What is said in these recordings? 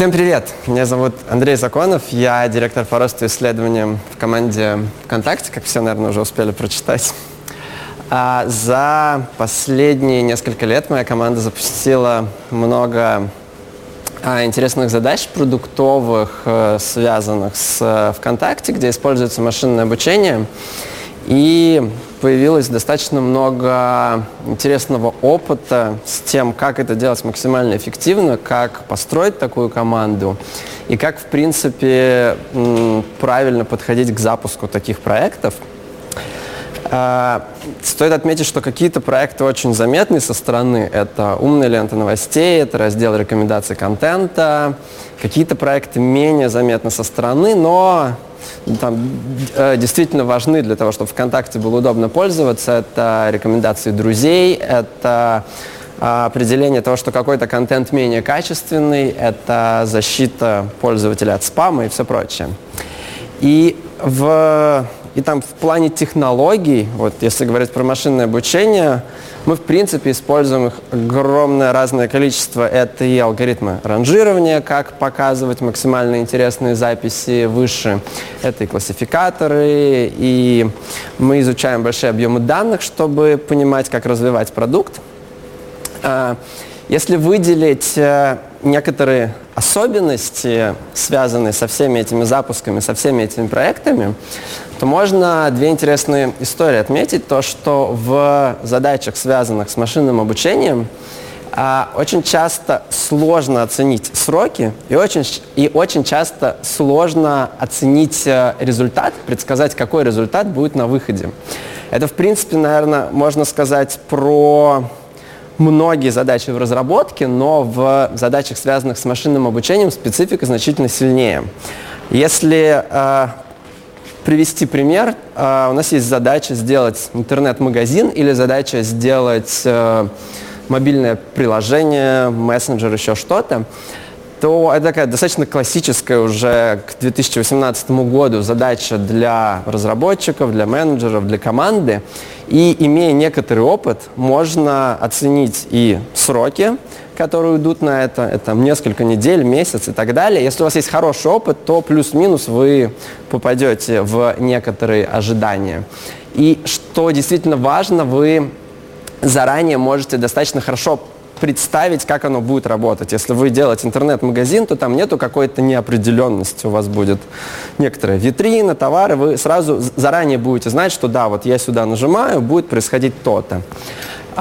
Всем привет! Меня зовут Андрей Законов, я директор по росту исследованиям в команде ВКонтакте, как все, наверное, уже успели прочитать. А за последние несколько лет моя команда запустила много интересных задач продуктовых, э, связанных с э, ВКонтакте, где используется машинное обучение. И появилось достаточно много интересного опыта с тем, как это делать максимально эффективно, как построить такую команду и как, в принципе, правильно подходить к запуску таких проектов. А, стоит отметить, что какие-то проекты очень заметны со стороны. Это умная лента новостей, это раздел рекомендаций контента. Какие-то проекты менее заметны со стороны, но там, э, действительно важны для того, чтобы ВКонтакте было удобно пользоваться. Это рекомендации друзей, это э, определение того, что какой-то контент менее качественный, это защита пользователя от спама и все прочее. И в и там в плане технологий, вот если говорить про машинное обучение, мы в принципе используем их огромное разное количество. Это и алгоритмы ранжирования, как показывать максимально интересные записи выше. Это и классификаторы, и мы изучаем большие объемы данных, чтобы понимать, как развивать продукт. А, если выделить э, некоторые особенности, связанные со всеми этими запусками, со всеми этими проектами, то можно две интересные истории отметить. То, что в задачах, связанных с машинным обучением, а, очень часто сложно оценить сроки и очень, и очень часто сложно оценить э, результат, предсказать, какой результат будет на выходе. Это, в принципе, наверное, можно сказать про многие задачи в разработке, но в задачах, связанных с машинным обучением, специфика значительно сильнее. Если э, привести пример, э, у нас есть задача сделать интернет-магазин или задача сделать э, мобильное приложение, мессенджер, еще что-то то это такая достаточно классическая уже к 2018 году задача для разработчиков, для менеджеров, для команды. И имея некоторый опыт, можно оценить и сроки, которые идут на это, это несколько недель, месяц и так далее. Если у вас есть хороший опыт, то плюс-минус вы попадете в некоторые ожидания. И что действительно важно, вы заранее можете достаточно хорошо представить, как оно будет работать. Если вы делаете интернет-магазин, то там нету какой-то неопределенности. У вас будет некоторая витрина, товары. Вы сразу заранее будете знать, что да, вот я сюда нажимаю, будет происходить то-то.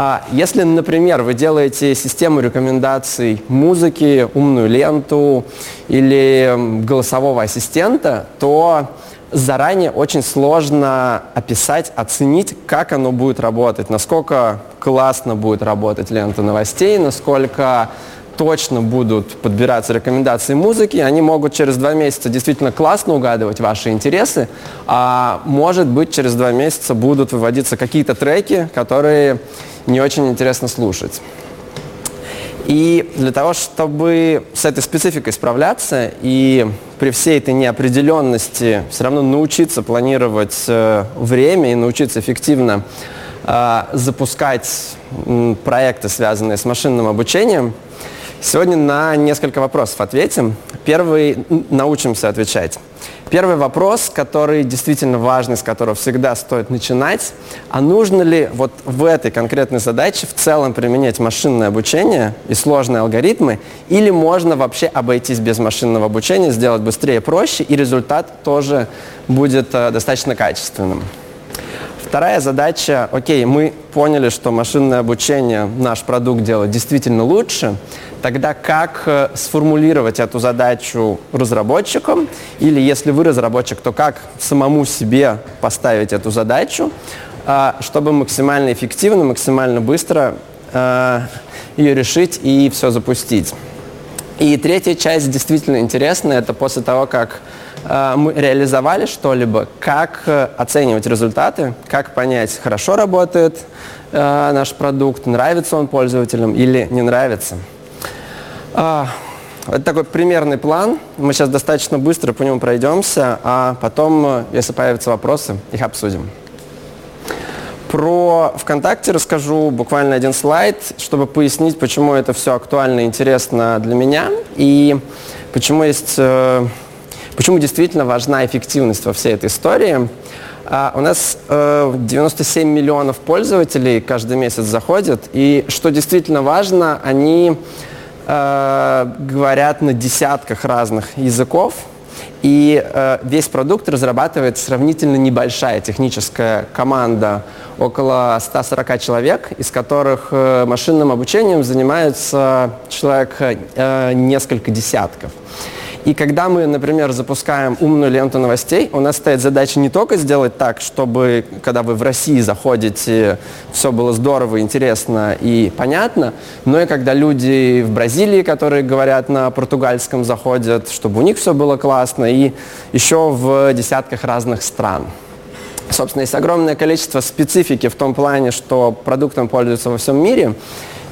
А если, например, вы делаете систему рекомендаций музыки, умную ленту или голосового ассистента, то заранее очень сложно описать, оценить, как оно будет работать, насколько классно будет работать лента новостей, насколько точно будут подбираться рекомендации музыки, они могут через два месяца действительно классно угадывать ваши интересы, а может быть через два месяца будут выводиться какие-то треки, которые не очень интересно слушать. И для того, чтобы с этой спецификой справляться и при всей этой неопределенности все равно научиться планировать э, время и научиться эффективно э, запускать э, проекты, связанные с машинным обучением, сегодня на несколько вопросов ответим. Первый научимся отвечать. Первый вопрос, который действительно важный, с которого всегда стоит начинать, а нужно ли вот в этой конкретной задаче в целом применять машинное обучение и сложные алгоритмы, или можно вообще обойтись без машинного обучения, сделать быстрее, проще, и результат тоже будет э, достаточно качественным. Вторая задача, окей, мы поняли, что машинное обучение наш продукт делает действительно лучше, тогда как э, сформулировать эту задачу разработчикам, или если вы разработчик, то как самому себе поставить эту задачу, э, чтобы максимально эффективно, максимально быстро э, ее решить и все запустить. И третья часть действительно интересная, это после того, как Э, мы реализовали что-либо, как оценивать результаты, как понять, хорошо работает наш продукт, нравится он пользователям или не нравится. Это такой примерный план. Мы сейчас достаточно быстро по нему пройдемся, а потом, если появятся вопросы, их обсудим. Про ВКонтакте расскажу буквально один слайд, чтобы пояснить, почему это все актуально и интересно для меня и почему есть, э, почему действительно важна эффективность во всей этой истории. А у нас 97 э, миллионов пользователей каждый месяц заходят, и что действительно важно, они э, говорят на десятках разных языков, и э, весь продукт разрабатывает сравнительно небольшая техническая команда, около 140 человек, из которых э, машинным обучением занимаются человек э, несколько десятков. И когда мы, например, запускаем умную ленту новостей, у нас стоит задача не только сделать так, чтобы, когда вы в России заходите, все было здорово, интересно и понятно, но и когда люди в Бразилии, которые говорят на португальском, заходят, чтобы у них все было классно, и еще в десятках разных стран. Собственно, есть огромное количество специфики в том плане, что продуктом пользуются во всем мире.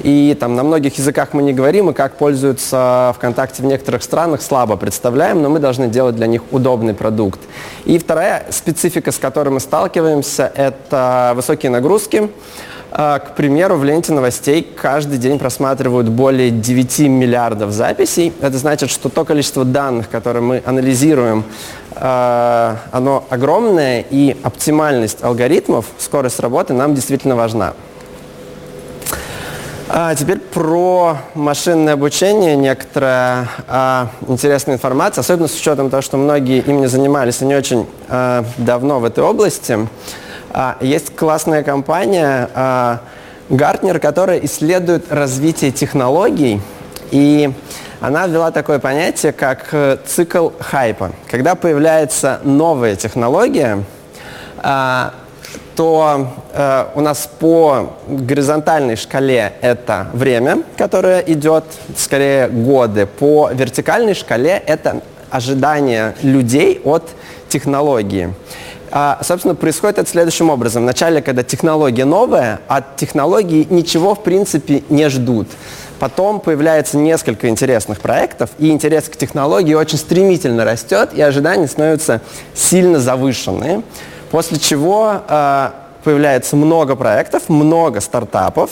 И там на многих языках мы не говорим, и как пользуются ВКонтакте в некоторых странах, слабо представляем, но мы должны делать для них удобный продукт. И вторая специфика, с которой мы сталкиваемся, это высокие нагрузки. А, к примеру, в ленте новостей каждый день просматривают более 9 миллиардов записей. Это значит, что то количество данных, которые мы анализируем, а, оно огромное, и оптимальность алгоритмов, скорость работы нам действительно важна. А теперь про машинное обучение, некоторая а, интересная информация, особенно с учетом того, что многие им не занимались и не очень а, давно в этой области. А, есть классная компания а, Gartner, которая исследует развитие технологий, и она ввела такое понятие, как э, цикл хайпа. Когда появляется новая технология, а, то э, у нас по горизонтальной шкале это время, которое идет, скорее годы. По вертикальной шкале это ожидание людей от технологии. А, собственно, происходит это следующим образом. Вначале, когда технология новая, от технологии ничего, в принципе, не ждут. Потом появляется несколько интересных проектов, и интерес к технологии очень стремительно растет, и ожидания становятся сильно завышенные. После чего э, появляется много проектов, много стартапов,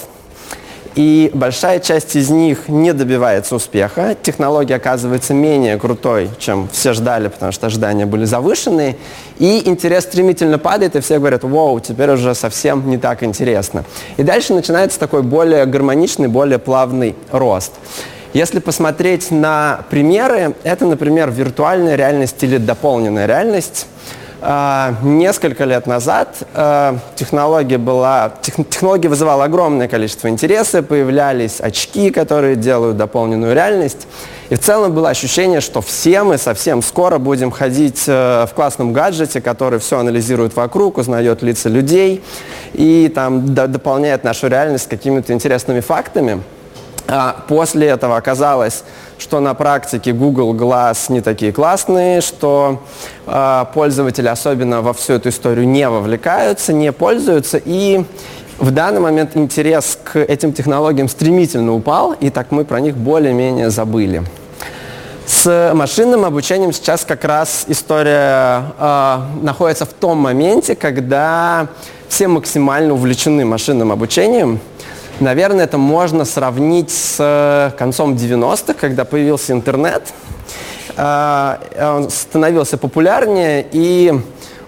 и большая часть из них не добивается успеха. Технология оказывается менее крутой, чем все ждали, потому что ожидания были завышенные. И интерес стремительно падает, и все говорят, вау, теперь уже совсем не так интересно. И дальше начинается такой более гармоничный, более плавный рост. Если посмотреть на примеры, это, например, виртуальная реальность или дополненная реальность. А, несколько лет назад а, технология, была, технология вызывала огромное количество интереса, появлялись очки, которые делают дополненную реальность. И в целом было ощущение, что все мы совсем скоро будем ходить э, в классном гаджете, который все анализирует вокруг, узнает лица людей и там дополняет нашу реальность какими-то интересными фактами. А после этого оказалось, что на практике Google Glass не такие классные, что э, пользователи особенно во всю эту историю не вовлекаются, не пользуются, и в данный момент интерес к этим технологиям стремительно упал, и так мы про них более-менее забыли. С машинным обучением сейчас как раз история э, находится в том моменте, когда все максимально увлечены машинным обучением – Наверное, это можно сравнить с э, концом 90-х, когда появился интернет. А, он становился популярнее, и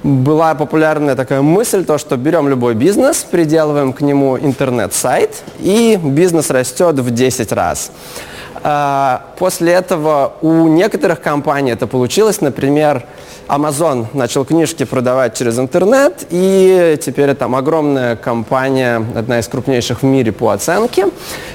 была популярная такая мысль, то, что берем любой бизнес, приделываем к нему интернет-сайт, и бизнес растет в 10 раз. А, после этого у некоторых компаний это получилось, например, Amazon начал книжки продавать через интернет, и теперь там огромная компания, одна из крупнейших в мире по оценке.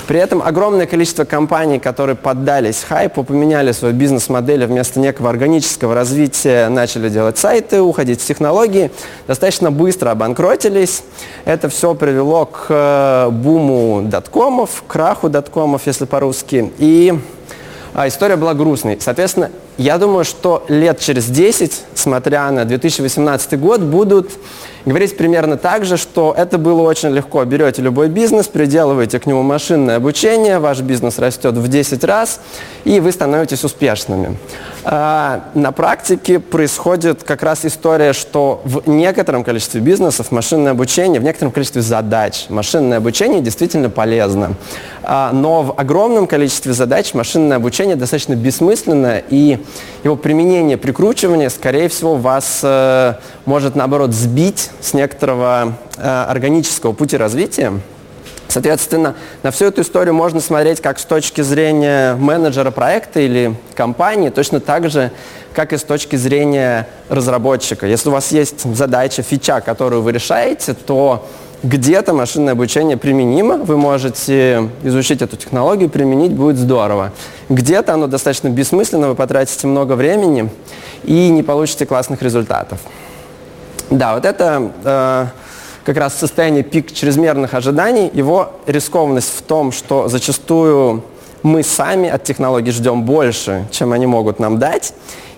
При этом огромное количество компаний, которые поддались хайпу, поменяли свою бизнес-модель, вместо некого органического развития начали делать сайты, уходить в технологии, достаточно быстро обанкротились. Это все привело к э, буму доткомов, краху доткомов, если по-русски. И а, история была грустной. Соответственно, я думаю, что лет через 10, смотря на 2018 год, будут говорить примерно так же, что это было очень легко. Берете любой бизнес, приделываете к нему машинное обучение, ваш бизнес растет в 10 раз, и вы становитесь успешными. А, на практике происходит как раз история, что в некотором количестве бизнесов машинное обучение, в некотором количестве задач машинное обучение действительно полезно. А, но в огромном количестве задач машинное обучение достаточно бессмысленно, и его применение, прикручивание, скорее всего, вас э, может, наоборот, сбить с некоторого э, органического пути развития. Соответственно, на всю эту историю можно смотреть как с точки зрения менеджера проекта или компании, точно так же, как и с точки зрения разработчика. Если у вас есть задача, фича, которую вы решаете, то где-то машинное обучение применимо, вы можете изучить эту технологию, применить будет здорово. Где-то оно достаточно бессмысленно, вы потратите много времени и не получите классных результатов. Да, вот это э, как раз состояние пик чрезмерных ожиданий, его рискованность в том, что зачастую мы сами от технологий ждем больше, чем они могут нам дать.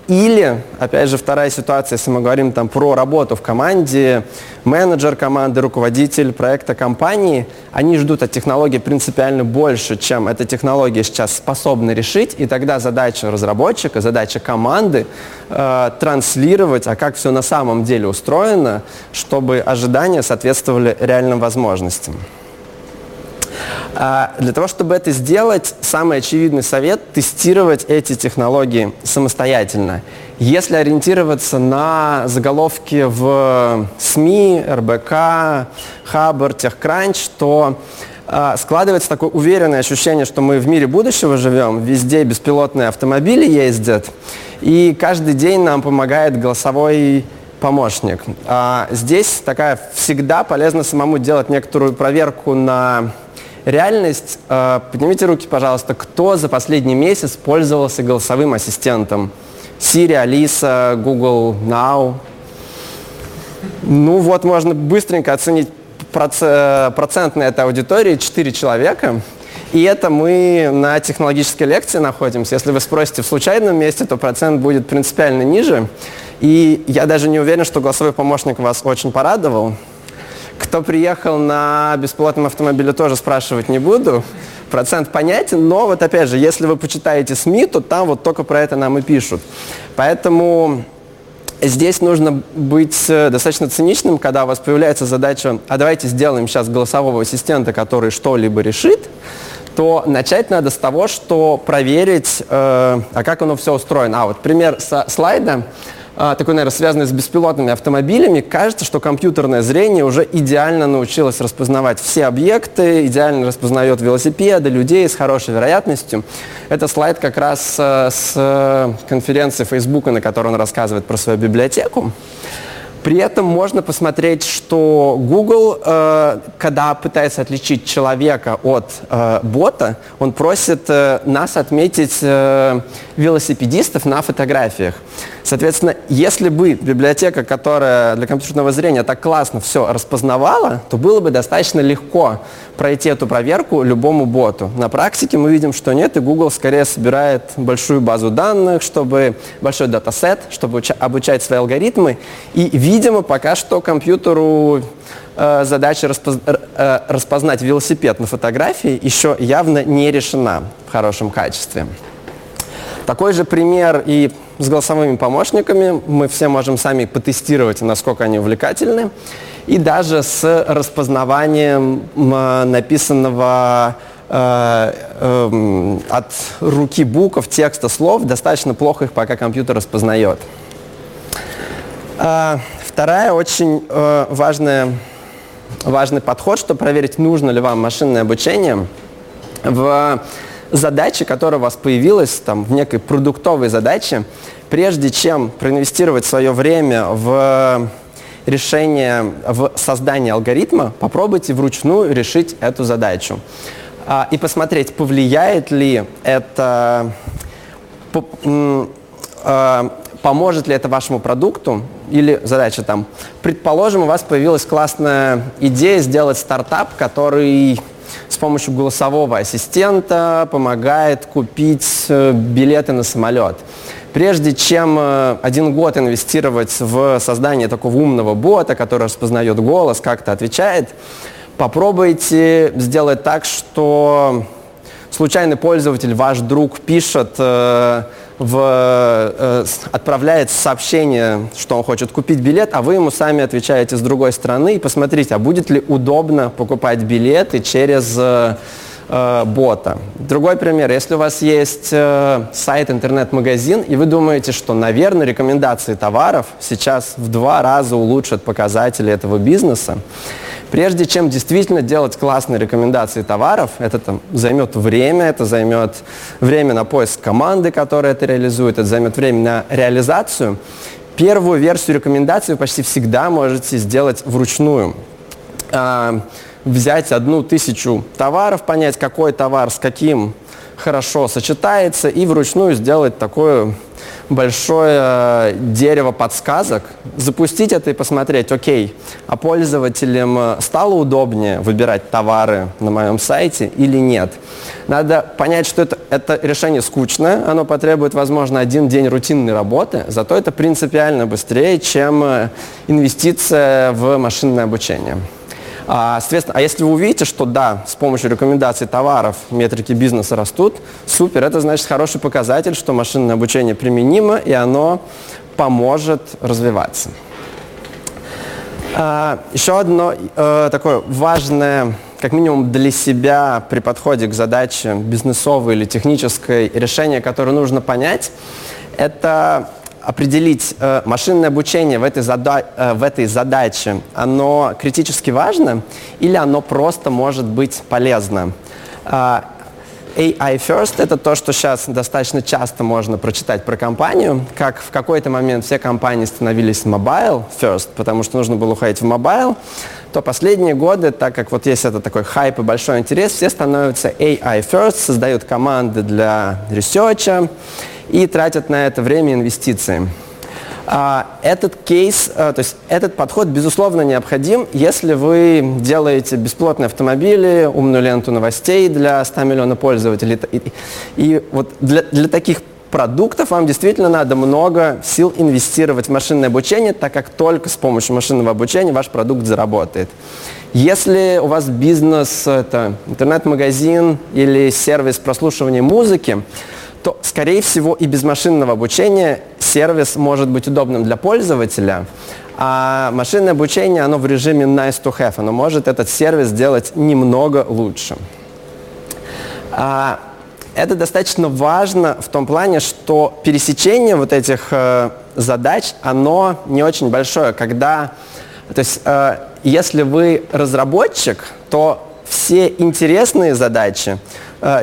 Или, опять же, вторая ситуация, если мы говорим там про работу в команде, менеджер команды, руководитель проекта компании, они ждут от технологии принципиально больше, чем эта технология сейчас способна решить, и тогда задача разработчика, задача команды э, транслировать, а как все на самом деле устроено, чтобы ожидания соответствовали реальным возможностям. А для того, чтобы это сделать, самый очевидный совет – тестировать эти технологии самостоятельно. Если ориентироваться на заголовки в СМИ, РБК, Хабр, Техкранч, то э, складывается такое уверенное ощущение, что мы в мире будущего живем, везде беспилотные автомобили ездят, и каждый день нам помогает голосовой помощник. А здесь такая всегда полезно самому делать некоторую проверку на реальность. Э, поднимите руки, пожалуйста, кто за последний месяц пользовался голосовым ассистентом? Siri, Алиса, Google Now. Ну вот, можно быстренько оценить процент на этой аудитории, 4 человека. И это мы на технологической лекции находимся. Если вы спросите в случайном месте, то процент будет принципиально ниже. И я даже не уверен, что голосовой помощник вас очень порадовал. Кто приехал на бесплатном автомобиле, тоже спрашивать не буду. Процент понятен, но вот опять же, если вы почитаете СМИ, то там вот только про это нам и пишут. Поэтому здесь нужно быть э, достаточно циничным, когда у вас появляется задача, а давайте сделаем сейчас голосового ассистента, который что-либо решит, то начать надо с того, что проверить, э, а как оно все устроено. А вот пример со слайда. А, такой, наверное, связанный с беспилотными автомобилями, кажется, что компьютерное зрение уже идеально научилось распознавать все объекты, идеально распознает велосипеды, людей с хорошей вероятностью. Это слайд как раз э, с э, конференции Facebook, на которой он рассказывает про свою библиотеку. При этом можно посмотреть, что Google, э, когда пытается отличить человека от бота, он просит нас отметить велосипедистов на фотографиях. Соответственно, если бы библиотека, которая для компьютерного зрения так классно все распознавала, то было бы достаточно легко пройти эту проверку любому боту. На практике мы видим, что нет, и Google скорее собирает большую базу данных, чтобы большой датасет, чтобы обучать свои алгоритмы. И, видимо, пока что компьютеру э, задача э, распознать велосипед на фотографии еще явно не решена в хорошем качестве. Такой же пример и с голосовыми помощниками. Мы все можем сами потестировать, насколько они увлекательны. И даже с распознаванием написанного э, э, от руки букв, текста, слов. Достаточно плохо их пока компьютер распознает. Э, вторая очень э, важная, важный подход, чтобы проверить, нужно ли вам машинное обучение. В задачи, которая у вас появилась там, в некой продуктовой задаче, прежде чем проинвестировать свое время в решение, в создание алгоритма, попробуйте вручную решить эту задачу. А, и посмотреть, повлияет ли это, а, поможет ли это вашему продукту, или задача там. Предположим, у вас появилась классная идея сделать стартап, который с помощью голосового ассистента помогает купить э, билеты на самолет. Прежде чем э, один год инвестировать в создание такого умного бота, который распознает голос, как-то отвечает, попробуйте сделать так, что случайный пользователь, ваш друг, пишет э, в, э, отправляет сообщение, что он хочет купить билет, а вы ему сами отвечаете с другой стороны и посмотрите, а будет ли удобно покупать билеты через э, э, бота. Другой пример, если у вас есть э, сайт, интернет-магазин, и вы думаете, что, наверное, рекомендации товаров сейчас в два раза улучшат показатели этого бизнеса, Прежде чем действительно делать классные рекомендации товаров, это там, займет время, это займет время на поиск команды, которая это реализует, это займет время на реализацию. Первую версию рекомендаций вы почти всегда можете сделать вручную. А, взять одну тысячу товаров, понять, какой товар с каким хорошо сочетается, и вручную сделать такую большое э, дерево подсказок, запустить это и посмотреть, окей, а пользователям э, стало удобнее выбирать товары на моем сайте или нет. Надо понять, что это, это решение скучное, оно потребует, возможно, один день рутинной работы, зато это принципиально быстрее, чем э, инвестиция в машинное обучение. А, соответственно, а если вы увидите, что да, с помощью рекомендаций товаров метрики бизнеса растут, супер, это значит хороший показатель, что машинное обучение применимо и оно поможет развиваться. А, еще одно э, такое важное, как минимум для себя при подходе к задаче бизнесовой или технической решение, которое нужно понять, это определить э, машинное обучение в этой, зада э, в этой задаче, оно критически важно или оно просто может быть полезно. Э, AI First – это то, что сейчас достаточно часто можно прочитать про компанию, как в какой-то момент все компании становились mobile first, потому что нужно было уходить в mobile, то последние годы, так как вот есть это такой хайп и большой интерес, все становятся AI first, создают команды для ресерча, и тратят на это время инвестиции. А, этот кейс, а, то есть этот подход, безусловно, необходим, если вы делаете беспилотные автомобили, умную ленту новостей для 100 миллионов пользователей. И вот для, для таких продуктов вам действительно надо много сил инвестировать в машинное обучение, так как только с помощью машинного обучения ваш продукт заработает. Если у вас бизнес, это интернет-магазин или сервис прослушивания музыки, то, скорее всего, и без машинного обучения сервис может быть удобным для пользователя, а машинное обучение, оно в режиме nice to have, оно может этот сервис сделать немного лучше. А, это достаточно важно в том плане, что пересечение вот этих э, задач, оно не очень большое. Когда, то есть, э, если вы разработчик, то все интересные задачи,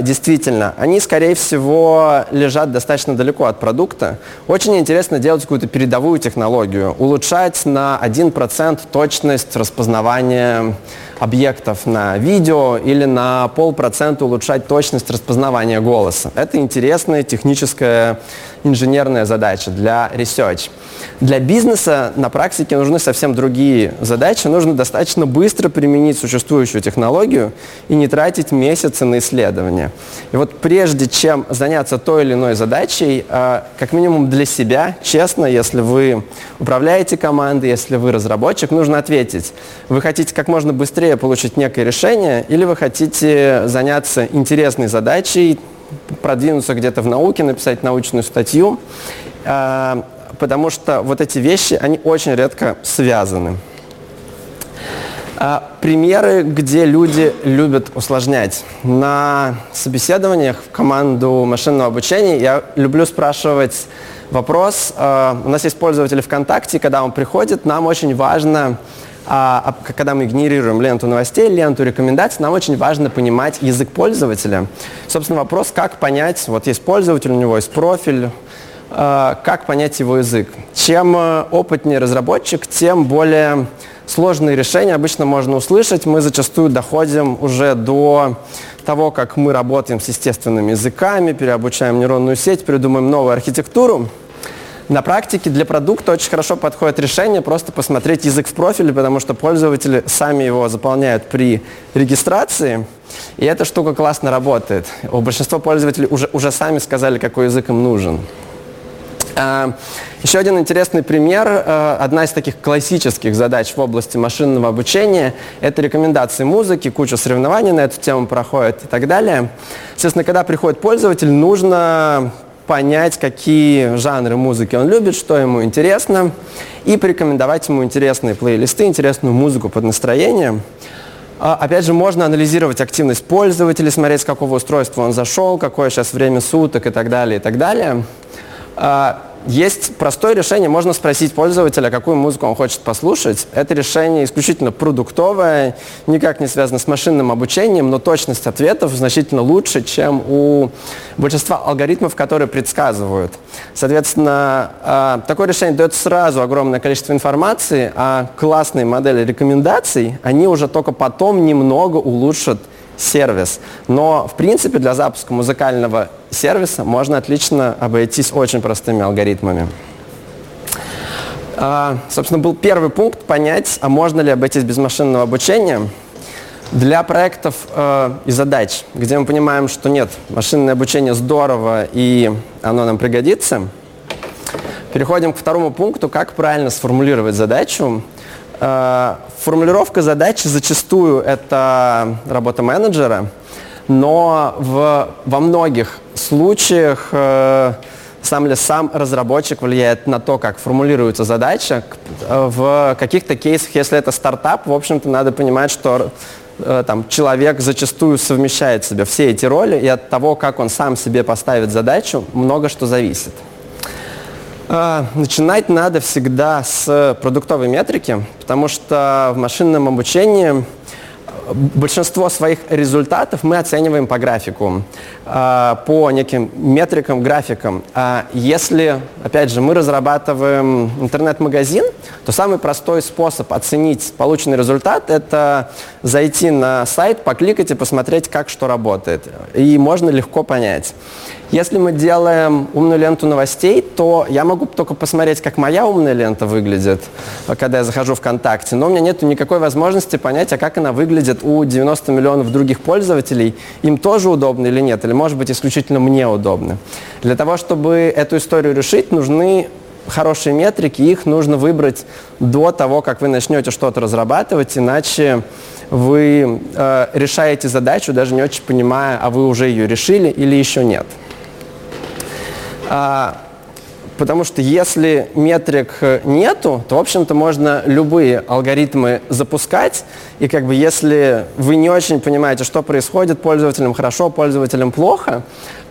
действительно, они, скорее всего, лежат достаточно далеко от продукта. Очень интересно делать какую-то передовую технологию, улучшать на 1% точность распознавания объектов на видео или на полпроцента улучшать точность распознавания голоса. Это интересная техническая инженерная задача для research. Для бизнеса на практике нужны совсем другие задачи. Нужно достаточно быстро применить существующую технологию и не тратить месяцы на исследование. И вот прежде чем заняться той или иной задачей, а, как минимум для себя, честно, если вы управляете командой, если вы разработчик, нужно ответить, вы хотите как можно быстрее получить некое решение или вы хотите заняться интересной задачей, продвинуться где-то в науке, написать научную статью, а, потому что вот эти вещи, они очень редко связаны. А, примеры, где люди любят усложнять. На собеседованиях в команду машинного обучения я люблю спрашивать вопрос. А, у нас есть пользователи ВКонтакте, когда он приходит, нам очень важно а, а, когда мы генерируем ленту новостей, ленту рекомендаций, нам очень важно понимать язык пользователя. Собственно, вопрос, как понять, вот есть пользователь, у него есть профиль, а, как понять его язык. Чем э, опытнее разработчик, тем более сложные решения обычно можно услышать. Мы зачастую доходим уже до того, как мы работаем с естественными языками, переобучаем нейронную сеть, придумаем новую архитектуру. На практике для продукта очень хорошо подходит решение просто посмотреть язык в профиле, потому что пользователи сами его заполняют при регистрации, и эта штука классно работает. У большинства пользователей уже, уже сами сказали, какой язык им нужен. А, еще один интересный пример. А, одна из таких классических задач в области машинного обучения – это рекомендации музыки, куча соревнований на эту тему проходит и так далее. Естественно, когда приходит пользователь, нужно понять, какие жанры музыки он любит, что ему интересно, и порекомендовать ему интересные плейлисты, интересную музыку под настроение. А, опять же, можно анализировать активность пользователя, смотреть, с какого устройства он зашел, какое сейчас время суток и так далее, и так далее. Есть простое решение, можно спросить пользователя, какую музыку он хочет послушать. Это решение исключительно продуктовое, никак не связано с машинным обучением, но точность ответов значительно лучше, чем у большинства алгоритмов, которые предсказывают. Соответственно, а, такое решение дает сразу огромное количество информации, а классные модели рекомендаций, они уже только потом немного улучшат сервис. Но, в принципе, для запуска музыкального сервиса можно отлично обойтись очень простыми алгоритмами. А, собственно, был первый пункт понять, а можно ли обойтись без машинного обучения. Для проектов э, и задач, где мы понимаем, что нет, машинное обучение здорово и оно нам пригодится, переходим к второму пункту, как правильно сформулировать задачу. Э, формулировка задачи зачастую это работа менеджера, но в, во многих случаях э, сам ли сам разработчик влияет на то, как формулируется задача. Э, в каких-то кейсах, если это стартап, в общем-то, надо понимать, что там, человек зачастую совмещает в себе все эти роли, и от того, как он сам себе поставит задачу, много что зависит. А, начинать надо всегда с продуктовой метрики, потому что в машинном обучении большинство своих результатов мы оцениваем по графику, а, по неким метрикам, графикам. А если, опять же, мы разрабатываем интернет-магазин, то самый простой способ оценить полученный результат – это зайти на сайт, покликать и посмотреть, как что работает. И можно легко понять. Если мы делаем умную ленту новостей, то я могу только посмотреть, как моя умная лента выглядит, когда я захожу в ВКонтакте, но у меня нет никакой возможности понять, а как она выглядит у 90 миллионов других пользователей. Им тоже удобно или нет, или может быть исключительно мне удобно. Для того, чтобы эту историю решить, нужны хорошие метрики, их нужно выбрать до того, как вы начнете что-то разрабатывать, иначе вы э, решаете задачу, даже не очень понимая, а вы уже ее решили или еще нет. А, потому что если метрик нету, то, в общем-то, можно любые алгоритмы запускать. И как бы если вы не очень понимаете, что происходит, пользователям хорошо, пользователям плохо,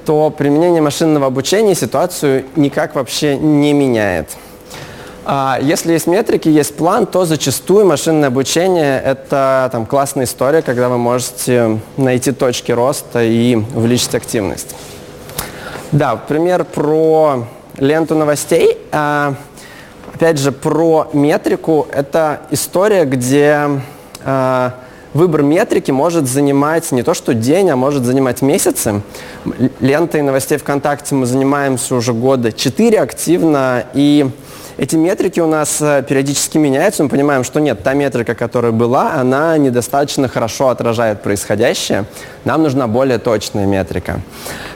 то применение машинного обучения ситуацию никак вообще не меняет. А если есть метрики, есть план, то зачастую машинное обучение – это там, классная история, когда вы можете найти точки роста и увеличить активность. Да, пример про ленту новостей. А, опять же, про метрику. Это история, где а, выбор метрики может занимать не то что день, а может занимать месяцы. Лентой новостей ВКонтакте мы занимаемся уже года четыре активно, и эти метрики у нас э, периодически меняются. Мы понимаем, что нет, та метрика, которая была, она недостаточно хорошо отражает происходящее. Нам нужна более точная метрика.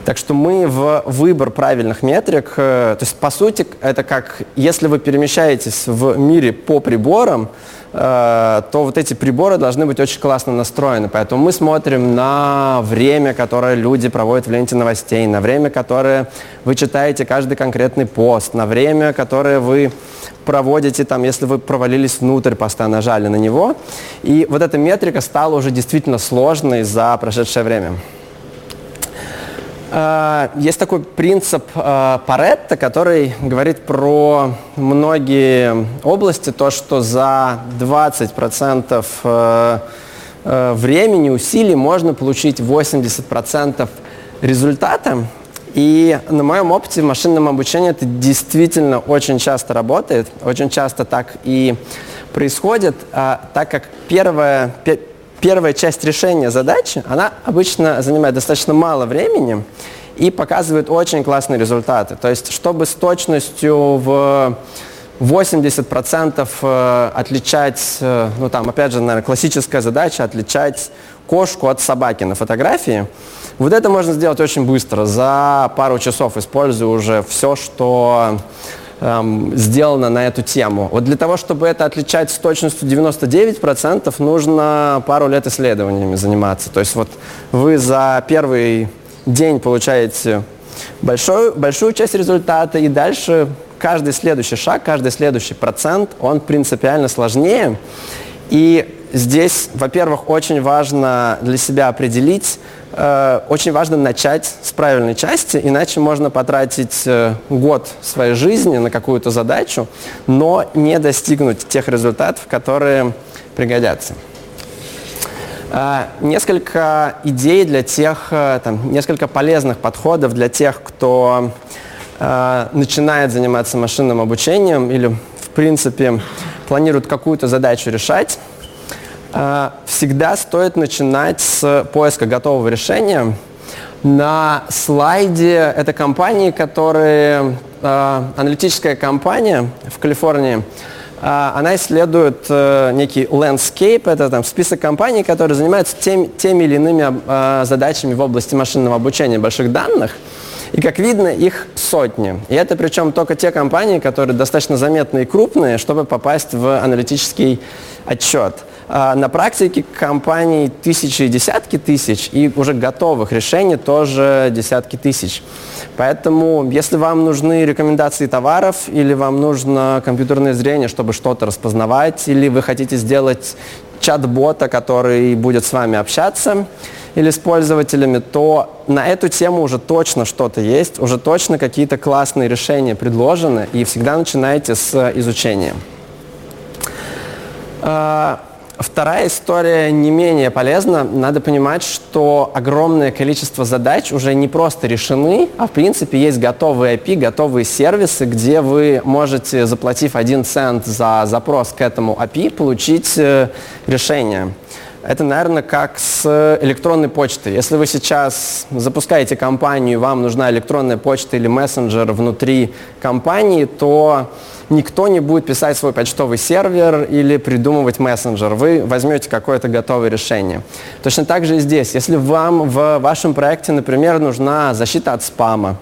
Так что мы в выбор правильных метрик, э, то есть по сути это как если вы перемещаетесь в мире по приборам, то вот эти приборы должны быть очень классно настроены. Поэтому мы смотрим на время, которое люди проводят в ленте новостей, на время, которое вы читаете каждый конкретный пост, на время, которое вы проводите, там, если вы провалились внутрь поста, нажали на него. И вот эта метрика стала уже действительно сложной за прошедшее время. Э, есть такой принцип э, Паретта, который говорит про многие области, то, что за 20% э, времени, усилий можно получить 80% результата. И на моем опыте в машинном обучении это действительно очень часто работает, очень часто так и происходит, так как первое, первая часть решения задачи, она обычно занимает достаточно мало времени и показывает очень классные результаты. То есть, чтобы с точностью в 80% э, отличать, э, ну там, опять же, наверное, классическая задача отличать кошку от собаки на фотографии. Вот это можно сделать очень быстро, за пару часов, используя уже все, что эм, сделано на эту тему. Вот для того, чтобы это отличать с точностью 99%, нужно пару лет исследованиями заниматься. То есть вот вы за первый день получаете большую, большую часть результата, и дальше каждый следующий шаг, каждый следующий процент, он принципиально сложнее. И здесь, во-первых, очень важно для себя определить, э, очень важно начать с правильной части, иначе можно потратить э, год своей жизни на какую-то задачу, но не достигнуть тех результатов, которые пригодятся. Э, несколько идей для тех, э, там, несколько полезных подходов для тех, кто э, начинает заниматься машинным обучением или, в принципе, планирует какую-то задачу решать. Э, всегда стоит начинать с поиска готового решения. На слайде это компании, которые, э, аналитическая компания в Калифорнии, а, она исследует э, некий landscape, это там список компаний, которые занимаются тем, теми или иными э, задачами в области машинного обучения больших данных. И как видно, их сотни. И это причем только те компании, которые достаточно заметные и крупные, чтобы попасть в аналитический отчет. А на практике компаний тысячи и десятки тысяч, и уже готовых решений тоже десятки тысяч. Поэтому, если вам нужны рекомендации товаров, или вам нужно компьютерное зрение, чтобы что-то распознавать, или вы хотите сделать чат-бота, который будет с вами общаться, или с пользователями, то на эту тему уже точно что-то есть, уже точно какие-то классные решения предложены, и всегда начинайте с изучения. Вторая история не менее полезна. Надо понимать, что огромное количество задач уже не просто решены, а в принципе есть готовые API, готовые сервисы, где вы можете, заплатив один цент за запрос к этому API, получить э, решение. Это, наверное, как с электронной почтой. Если вы сейчас запускаете компанию, вам нужна электронная почта или мессенджер внутри компании, то никто не будет писать свой почтовый сервер или придумывать мессенджер. Вы возьмете какое-то готовое решение. Точно так же и здесь. Если вам в вашем проекте, например, нужна защита от спама,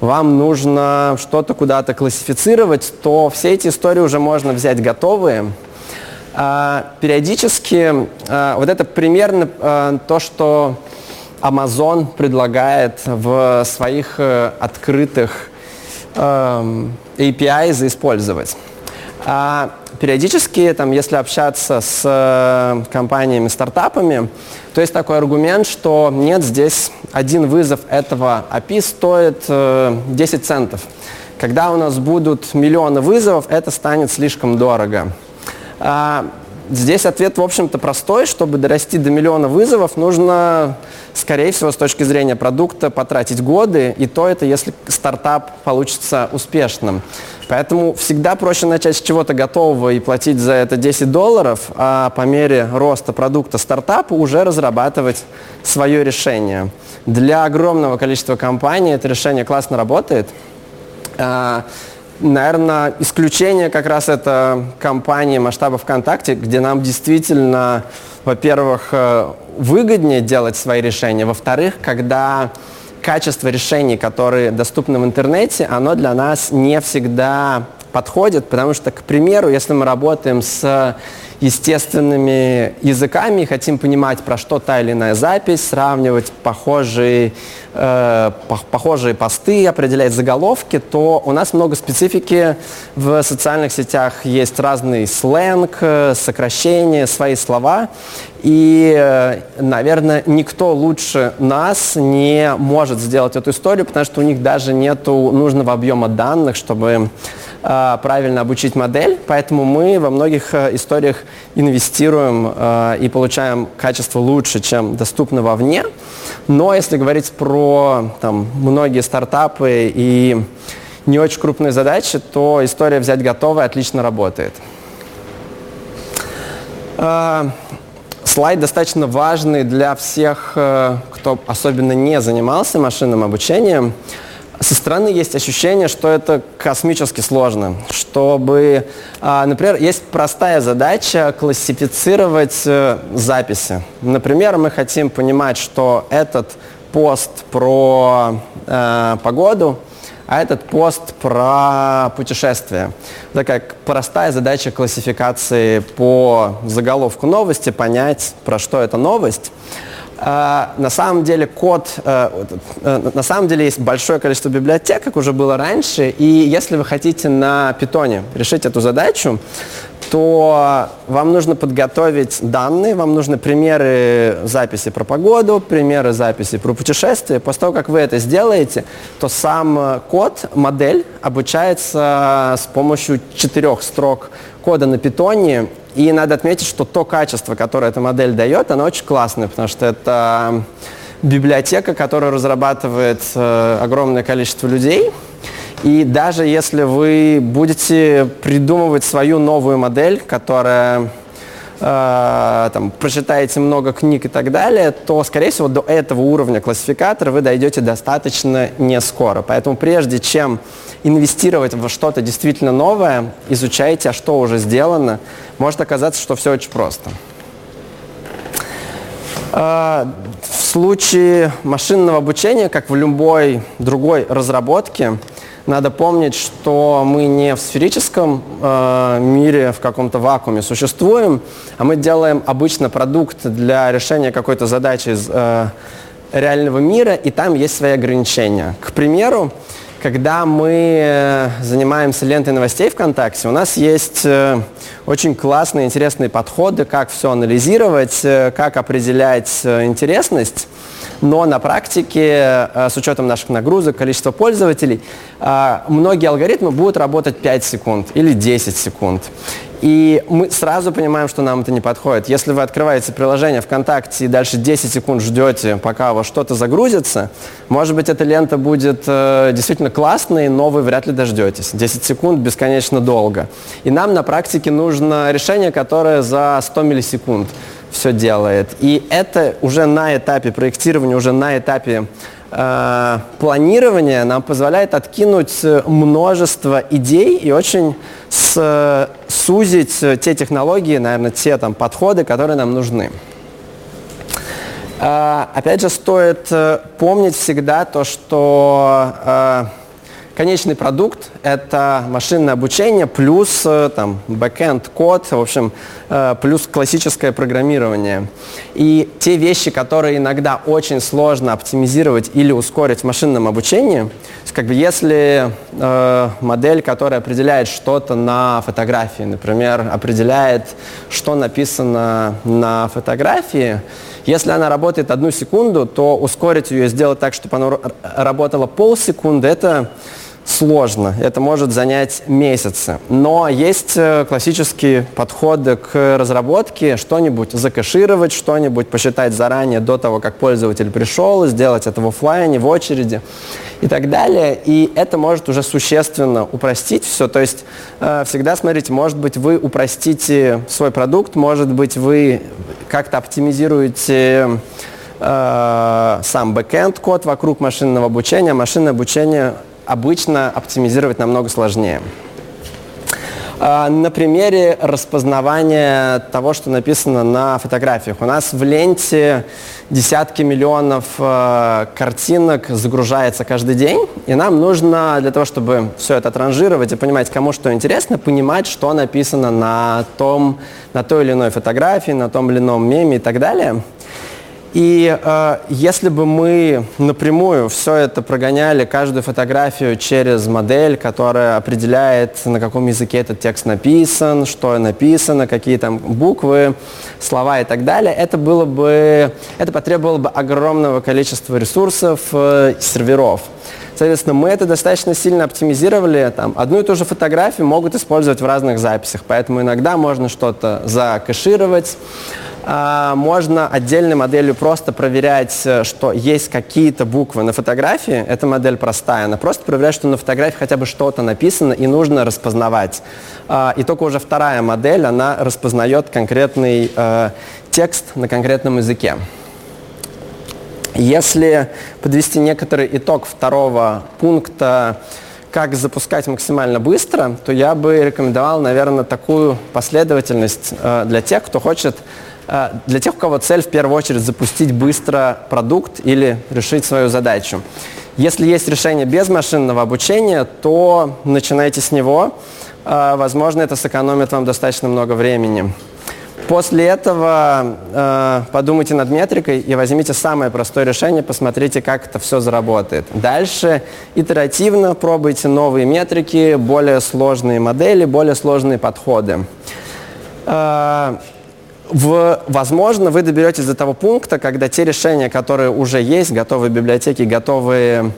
вам нужно что-то куда-то классифицировать, то все эти истории уже можно взять готовые, а, периодически а, вот это примерно а, то, что Amazon предлагает в своих э, открытых API заиспользовать. А периодически, там, если общаться с э, компаниями, стартапами, то есть такой аргумент, что нет, здесь один вызов этого API стоит э, 10 центов. Когда у нас будут миллионы вызовов, это станет слишком дорого. А, здесь ответ, в общем-то, простой. Чтобы дорасти до миллиона вызовов, нужно, скорее всего, с точки зрения продукта, потратить годы, и то это, если стартап получится успешным. Поэтому всегда проще начать с чего-то готового и платить за это 10 долларов, а по мере роста продукта стартапа уже разрабатывать свое решение. Для огромного количества компаний это решение классно работает. Наверное, исключение как раз это компании масштаба ВКонтакте, где нам действительно, во-первых, э, выгоднее делать свои решения, во-вторых, когда качество решений, которые доступны в интернете, оно для нас не всегда подходит, потому что, к примеру, если мы работаем с естественными языками, хотим понимать, про что та или иная запись, сравнивать похожие, э, похожие посты, определять заголовки, то у нас много специфики в социальных сетях. Есть разный сленг, э, сокращения, свои слова. И, э, наверное, никто лучше нас не может сделать эту историю, потому что у них даже нет нужного объема данных, чтобы э, правильно обучить модель. Поэтому мы во многих э, историях инвестируем э, и получаем качество лучше, чем доступно вовне. Но если говорить про там, многие стартапы и не очень крупные задачи, то история взять готовая отлично работает. Э, Слайд достаточно важный для всех, э, кто особенно не занимался машинным обучением. Со стороны есть ощущение, что это космически сложно. Чтобы, а, например, есть простая задача классифицировать э, записи. Например, мы хотим понимать, что этот пост про э, погоду, а этот пост про путешествие. Такая простая задача классификации по заголовку новости, понять, про что эта новость. Uh, на самом деле код, uh, uh, на самом деле есть большое количество библиотек, как уже было раньше, и если вы хотите на питоне решить эту задачу, то вам нужно подготовить данные, вам нужны примеры записи про погоду, примеры записи про путешествия. После того, как вы это сделаете, то сам код, модель обучается с помощью четырех строк кода на питоне. И надо отметить, что то качество, которое эта модель дает, оно очень классное, потому что это библиотека, которая разрабатывает э, огромное количество людей – и даже если вы будете придумывать свою новую модель, которая э, там, прочитаете много книг и так далее, то, скорее всего, до этого уровня классификатора вы дойдете достаточно не скоро. Поэтому прежде чем инвестировать во что-то действительно новое, изучайте, а что уже сделано. Может оказаться, что все очень просто. Э, в случае машинного обучения, как в любой другой разработке, надо помнить, что мы не в сферическом э, мире, в каком-то вакууме существуем, а мы делаем обычно продукт для решения какой-то задачи из э, реального мира, и там есть свои ограничения. К примеру, когда мы э, занимаемся лентой новостей ВКонтакте, у нас есть э, очень классные, интересные подходы, как все анализировать, э, как определять интересность но на практике, э, с учетом наших нагрузок, количества пользователей, э, многие алгоритмы будут работать 5 секунд или 10 секунд. И мы сразу понимаем, что нам это не подходит. Если вы открываете приложение ВКонтакте и дальше 10 секунд ждете, пока у вас что-то загрузится, может быть, эта лента будет э, действительно классной, но вы вряд ли дождетесь. 10 секунд бесконечно долго. И нам на практике нужно решение, которое за 100 миллисекунд все делает. И это уже на этапе проектирования, уже на этапе э, планирования нам позволяет откинуть множество идей и очень с, сузить те технологии, наверное, те там, подходы, которые нам нужны. Э, опять же, стоит э, помнить всегда то, что э, конечный продукт — это машинное обучение плюс э, там, backend код, в общем, э, плюс классическое программирование. И те вещи, которые иногда очень сложно оптимизировать или ускорить в машинном обучении, как бы если э, модель, которая определяет что-то на фотографии, например, определяет, что написано на фотографии, если она работает одну секунду, то ускорить ее и сделать так, чтобы она работала полсекунды, это сложно. Это может занять месяцы. Но есть э, классические подходы к разработке. Что-нибудь закэшировать, что-нибудь посчитать заранее до того, как пользователь пришел, сделать это в офлайне, в очереди и так далее. И это может уже существенно упростить все. То есть э, всегда смотрите, может быть, вы упростите свой продукт, может быть, вы как-то оптимизируете э, сам backend-код вокруг машинного обучения. Машинное обучение обычно оптимизировать намного сложнее. А, на примере распознавания того, что написано на фотографиях. У нас в ленте десятки миллионов э, картинок загружается каждый день, и нам нужно для того, чтобы все это ранжировать и понимать, кому что интересно, понимать, что написано на, том, на той или иной фотографии, на том или ином меме и так далее. И э, если бы мы напрямую все это прогоняли, каждую фотографию через модель, которая определяет, на каком языке этот текст написан, что написано, какие там буквы, слова и так далее, это было бы, это потребовало бы огромного количества ресурсов, э, серверов. Соответственно, мы это достаточно сильно оптимизировали. Там, одну и ту же фотографию могут использовать в разных записях, поэтому иногда можно что-то закэшировать, можно отдельной моделью просто проверять, э, что есть какие-то буквы на фотографии. Эта модель простая. Она просто проверяет, что на фотографии хотя бы что-то написано и нужно распознавать. А, и только уже вторая модель, она распознает конкретный э, текст на конкретном языке. Если подвести некоторый итог второго пункта, как запускать максимально быстро, то я бы рекомендовал, наверное, такую последовательность э, для тех, кто хочет, для тех, у кого цель в первую очередь запустить быстро продукт или решить свою задачу. Если есть решение без машинного обучения, то начинайте с него. Э, возможно, это сэкономит вам достаточно много времени. После этого э, подумайте над метрикой и возьмите самое простое решение, посмотрите, как это все заработает. Дальше итеративно пробуйте новые метрики, более сложные модели, более сложные подходы. В, возможно, вы доберетесь до того пункта, когда те решения, которые уже есть, готовые библиотеки, готовые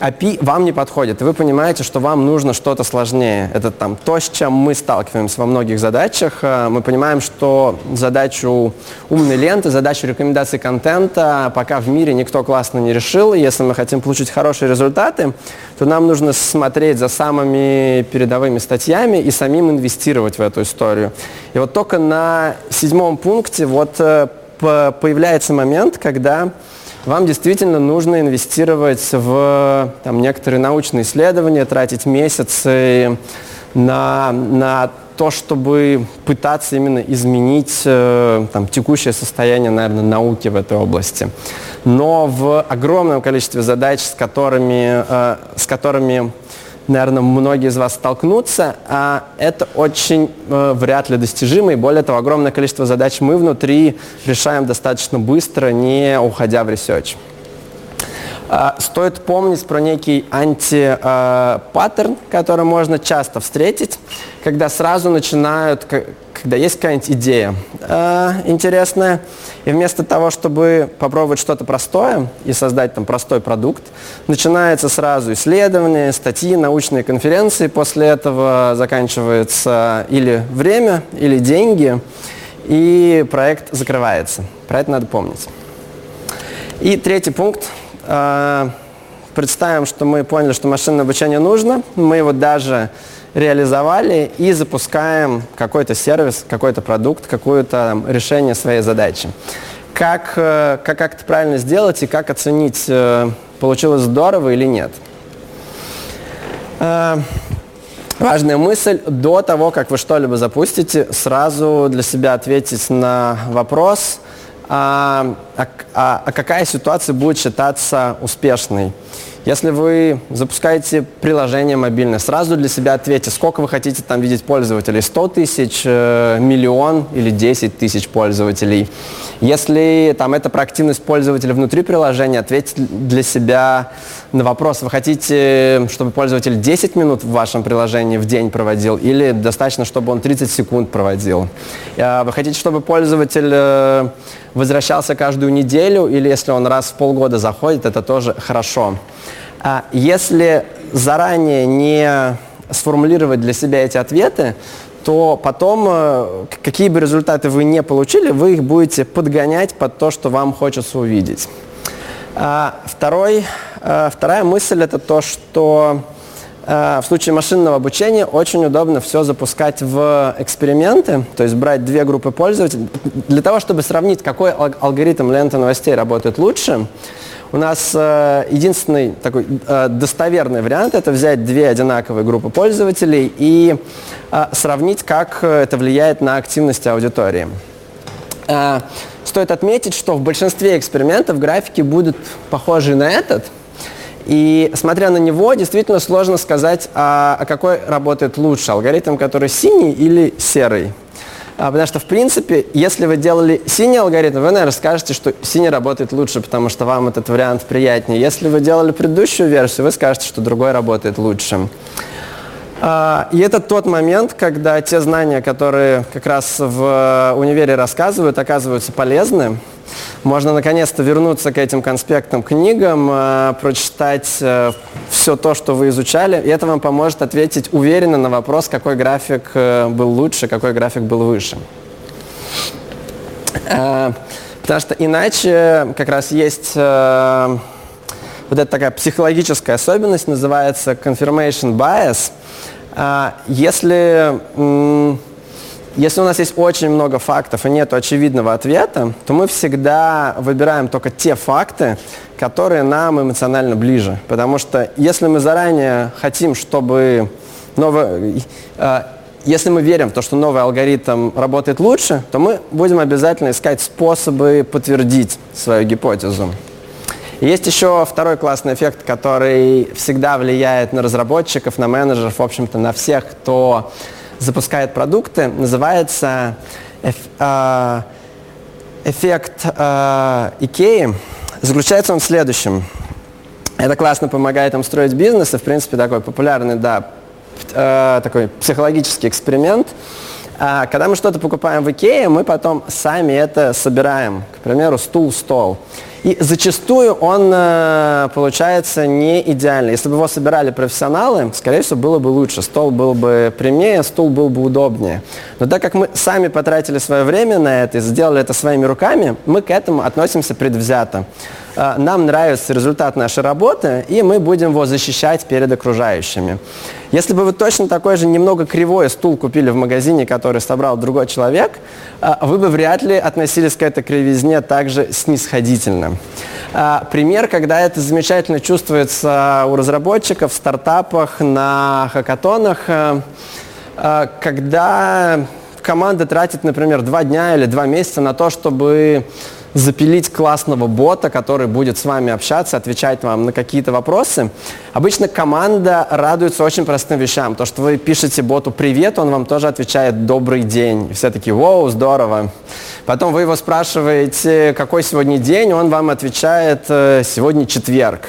API вам не подходит, и вы понимаете, что вам нужно что-то сложнее. Это там то, с чем мы сталкиваемся во многих задачах. Э, мы понимаем, что задачу умной ленты, задачу рекомендации контента пока в мире никто классно не решил. Если мы хотим получить хорошие результаты, то нам нужно смотреть за самыми передовыми статьями и самим инвестировать в эту историю. И вот только на седьмом пункте вот э, появляется момент, когда вам действительно нужно инвестировать в там, некоторые научные исследования, тратить месяцы на, на то, чтобы пытаться именно изменить э, там, текущее состояние, наверное, науки в этой области. Но в огромном количестве задач, с которыми, э, с которыми наверное, многие из вас столкнутся, а это очень э, вряд ли достижимо, и более того, огромное количество задач мы внутри решаем достаточно быстро, не уходя в ресерч. А, стоит помнить про некий антипаттерн, который можно часто встретить, когда сразу начинают, когда есть какая-нибудь идея э, интересная, и вместо того, чтобы попробовать что-то простое и создать там простой продукт, начинается сразу исследование, статьи, научные конференции, после этого заканчивается или время, или деньги, и проект закрывается. Про это надо помнить. И третий пункт а, представим, что мы поняли, что машинное обучение нужно, мы его даже реализовали и запускаем какой-то сервис, какой-то продукт, какое-то решение своей задачи. Как, э, как, как это правильно сделать и как оценить, э, получилось здорово или нет? А, важная мысль, до того, как вы что-либо запустите, сразу для себя ответить на вопрос – а, а, а, какая ситуация будет считаться успешной. Если вы запускаете приложение мобильное, сразу для себя ответьте, сколько вы хотите там видеть пользователей, 100 тысяч, э, миллион или 10 тысяч пользователей. Если там это про активность пользователя внутри приложения, ответьте для себя на вопрос, вы хотите, чтобы пользователь 10 минут в вашем приложении в день проводил или достаточно, чтобы он 30 секунд проводил. Э, вы хотите, чтобы пользователь э, возвращался каждую неделю или если он раз в полгода заходит, это тоже хорошо. А если заранее не сформулировать для себя эти ответы, то потом, э, какие бы результаты вы не получили, вы их будете подгонять под то, что вам хочется увидеть. А второй, э, вторая мысль – это то, что в случае машинного обучения очень удобно все запускать в эксперименты, то есть брать две группы пользователей. Для того, чтобы сравнить, какой алгоритм ленты новостей работает лучше, у нас э, единственный такой э, достоверный вариант – это взять две одинаковые группы пользователей и э, сравнить, как это влияет на активность аудитории. Э, стоит отметить, что в большинстве экспериментов графики будут похожи на этот – и смотря на него, действительно сложно сказать, а, а какой работает лучше, алгоритм, который синий или серый. А, потому что, в принципе, если вы делали синий алгоритм, вы, наверное, скажете, что синий работает лучше, потому что вам этот вариант приятнее. Если вы делали предыдущую версию, вы скажете, что другой работает лучше. А, и это тот момент, когда те знания, которые как раз в универе рассказывают, оказываются полезны. Можно наконец-то вернуться к этим конспектам, книгам, э, прочитать э, все то, что вы изучали, и это вам поможет ответить уверенно на вопрос, какой график э, был лучше, какой график был выше. Потому что иначе как раз есть вот эта такая психологическая особенность, называется confirmation bias. Если если у нас есть очень много фактов и нет очевидного ответа, то мы всегда выбираем только те факты, которые нам эмоционально ближе. Потому что если мы заранее хотим, чтобы новый, э, если мы верим в то, что новый алгоритм работает лучше, то мы будем обязательно искать способы подтвердить свою гипотезу. Есть еще второй классный эффект, который всегда влияет на разработчиков, на менеджеров, в общем-то, на всех, кто запускает продукты. Называется э, эффект э, Икеи. Заключается он в следующем. Это классно помогает им строить бизнес, и, в принципе, такой популярный, да, э, такой психологический эксперимент. А, когда мы что-то покупаем в Икее, мы потом сами это собираем. К примеру, стул, стол. И зачастую он э, получается не идеальный. Если бы его собирали профессионалы, скорее всего, было бы лучше. Стол был бы прямее, стул был бы удобнее. Но так как мы сами потратили свое время на это и сделали это своими руками, мы к этому относимся предвзято. Э, нам нравится результат нашей работы, и мы будем его защищать перед окружающими. Если бы вы точно такой же немного кривой стул купили в магазине, который собрал другой человек, э, вы бы вряд ли относились к этой кривизне также снисходительно. Э, пример, когда это замечательно чувствуется у разработчиков в стартапах, на хакатонах, когда команда тратит, например, два дня или два месяца на то, чтобы запилить классного бота, который будет с вами общаться, отвечать вам на какие-то вопросы. Обычно команда радуется очень простым вещам. То, что вы пишете боту «Привет», он вам тоже отвечает «Добрый день». все таки «Воу, здорово». Потом вы его спрашиваете, какой сегодня день, он вам отвечает «Э, «Сегодня четверг».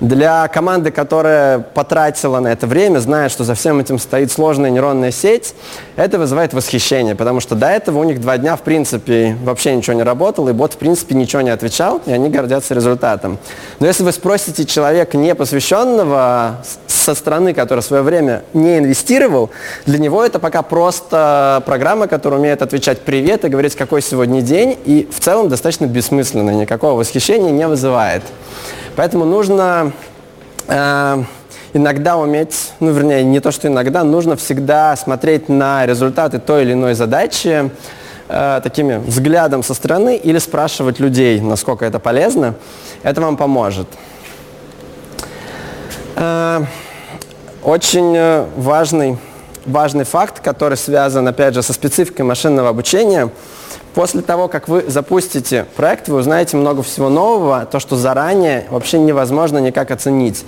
Для команды, которая потратила на это время, зная, что за всем этим стоит сложная нейронная сеть, это вызывает восхищение, потому что до этого у них два дня, в принципе, вообще ничего не работало, и бот, в принципе, ничего не отвечал, и они гордятся результатом. Но если вы спросите человека, не посвященного, со стороны, который в свое время не инвестировал, для него это пока просто программа, которая умеет отвечать «привет» и говорить, какой сегодня день, и в целом достаточно бессмысленно, никакого восхищения не вызывает. Поэтому нужно э, иногда уметь, ну, вернее, не то, что иногда, нужно всегда смотреть на результаты той или иной задачи э, такими взглядом со стороны или спрашивать людей, насколько это полезно. Это вам поможет. Э, очень э, важный, важный факт, который связан, опять же, со спецификой машинного обучения – После того, как вы запустите проект, вы узнаете много всего нового, то, что заранее вообще невозможно никак оценить.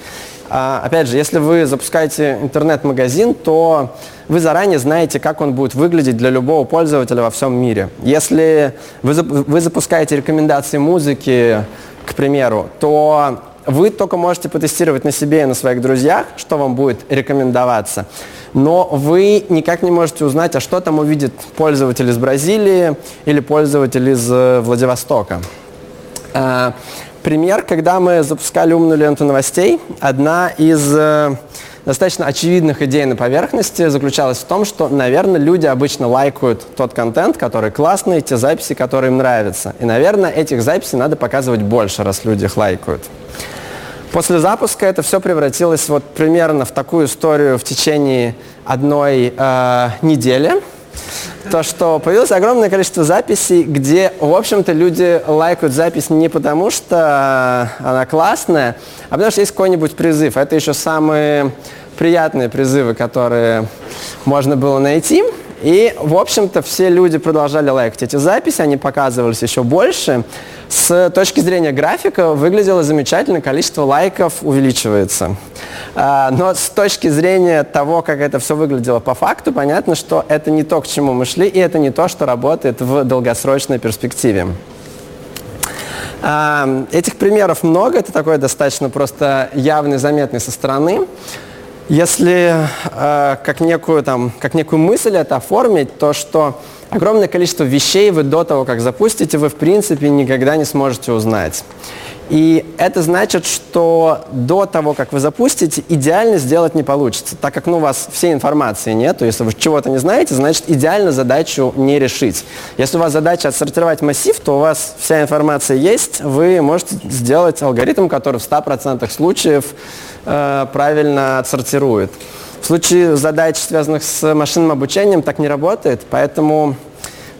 А, опять же, если вы запускаете интернет-магазин, то вы заранее знаете, как он будет выглядеть для любого пользователя во всем мире. Если вы, вы запускаете рекомендации музыки, к примеру, то вы только можете потестировать на себе и на своих друзьях, что вам будет рекомендоваться но вы никак не можете узнать, а что там увидит пользователь из Бразилии или пользователь из э, Владивостока. А, пример, когда мы запускали умную ленту новостей, одна из э, достаточно очевидных идей на поверхности заключалась в том, что, наверное, люди обычно лайкают тот контент, который классный, те записи, которые им нравятся. И, наверное, этих записей надо показывать больше, раз люди их лайкают. После запуска это все превратилось вот примерно в такую историю в течение одной э, недели. То, что появилось огромное количество записей, где, в общем-то, люди лайкают запись не потому, что она классная, а потому что есть какой-нибудь призыв. Это еще самые приятные призывы, которые можно было найти. И, в общем-то, все люди продолжали лайкать эти записи, они показывались еще больше. С точки зрения графика выглядело замечательно, количество лайков увеличивается. А, но с точки зрения того, как это все выглядело по факту, понятно, что это не то, к чему мы шли, и это не то, что работает в долгосрочной перспективе. А, этих примеров много, это такой достаточно просто явный, заметный со стороны. Если э, как, некую, там, как некую мысль это оформить, то что огромное количество вещей вы до того, как запустите, вы в принципе никогда не сможете узнать. И это значит, что до того, как вы запустите, идеально сделать не получится, так как ну, у вас всей информации нет. Если вы чего-то не знаете, значит идеально задачу не решить. Если у вас задача отсортировать массив, то у вас вся информация есть, вы можете сделать алгоритм, который в 100% случаев э, правильно отсортирует. В случае задач, связанных с машинным обучением, так не работает, поэтому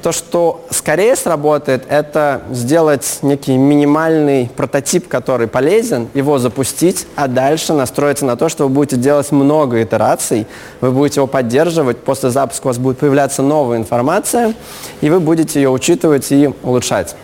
то, что скорее сработает, это сделать некий минимальный прототип, который полезен, его запустить, а дальше настроиться на то, что вы будете делать много итераций, вы будете его поддерживать, после запуска у вас будет появляться новая информация, и вы будете ее учитывать и улучшать.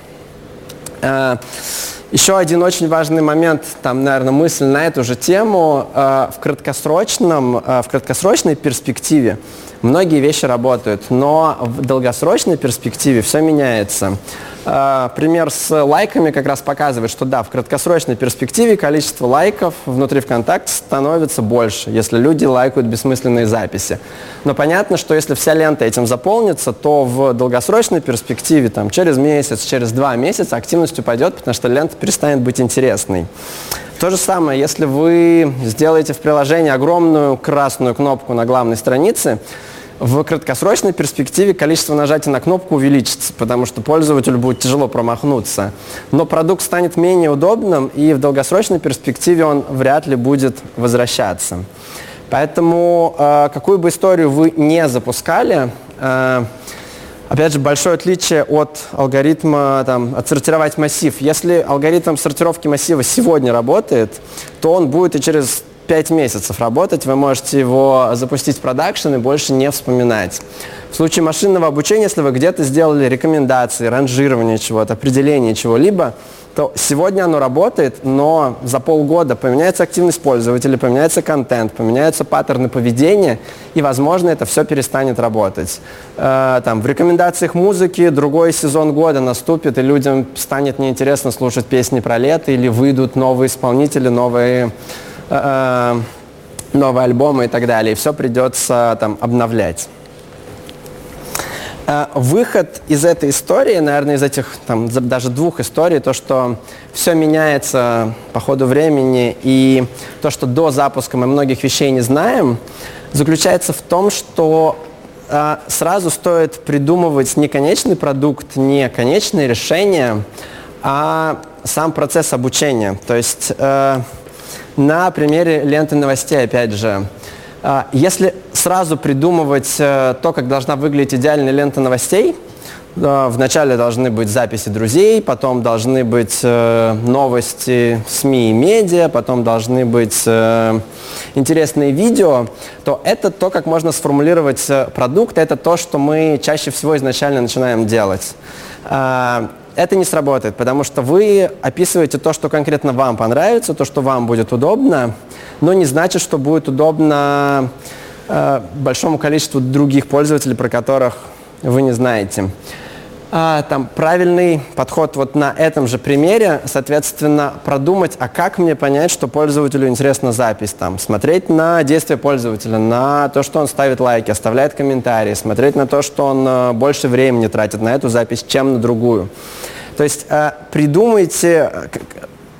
Еще один очень важный момент, там, наверное, мысль на эту же тему. Э, в, краткосрочном, э, в краткосрочной перспективе многие вещи работают, но в долгосрочной перспективе все меняется. Э, пример с лайками как раз показывает, что да, в краткосрочной перспективе количество лайков внутри ВКонтакте становится больше, если люди лайкают бессмысленные записи. Но понятно, что если вся лента этим заполнится, то в долгосрочной перспективе, там, через месяц, через два месяца активность упадет, потому что лента перестанет быть интересной. То же самое, если вы сделаете в приложении огромную красную кнопку на главной странице, в краткосрочной перспективе количество нажатий на кнопку увеличится, потому что пользователю будет тяжело промахнуться. Но продукт станет менее удобным, и в долгосрочной перспективе он вряд ли будет возвращаться. Поэтому э, какую бы историю вы не запускали, э, Опять же, большое отличие от алгоритма там, отсортировать массив. Если алгоритм сортировки массива сегодня работает, то он будет и через 5 месяцев работать, вы можете его запустить в продакшн и больше не вспоминать. В случае машинного обучения, если вы где-то сделали рекомендации, ранжирование чего-то, определение чего-либо, то сегодня оно работает, но за полгода поменяется активность пользователя, поменяется контент, поменяются паттерны поведения, и, возможно, это все перестанет работать. Э, там, в рекомендациях музыки другой сезон года наступит, и людям станет неинтересно слушать песни про лето, или выйдут новые исполнители, новые Э, новые альбомы и так далее. И все придется там обновлять. Э, выход из этой истории, наверное, из этих там, даже двух историй, то, что все меняется по ходу времени, и то, что до запуска мы многих вещей не знаем, заключается в том, что э, сразу стоит придумывать не конечный продукт, не конечное решение, а сам процесс обучения. То есть э, на примере ленты новостей, опять же. А, если сразу придумывать э, то, как должна выглядеть идеальная лента новостей, э, Вначале должны быть записи друзей, потом должны быть э, новости СМИ и медиа, потом должны быть интересные видео, то это то, как можно сформулировать продукт, это то, что мы чаще всего изначально начинаем делать. Это не сработает, потому что вы описываете то, что конкретно вам понравится, то, что вам будет удобно, но не значит, что будет удобно э, большому количеству других пользователей, про которых вы не знаете а, там, правильный подход вот на этом же примере, соответственно, продумать, а как мне понять, что пользователю интересна запись, там, смотреть на действия пользователя, на то, что он ставит лайки, оставляет комментарии, смотреть на то, что он а, больше времени тратит на эту запись, чем на другую. То есть а, придумайте,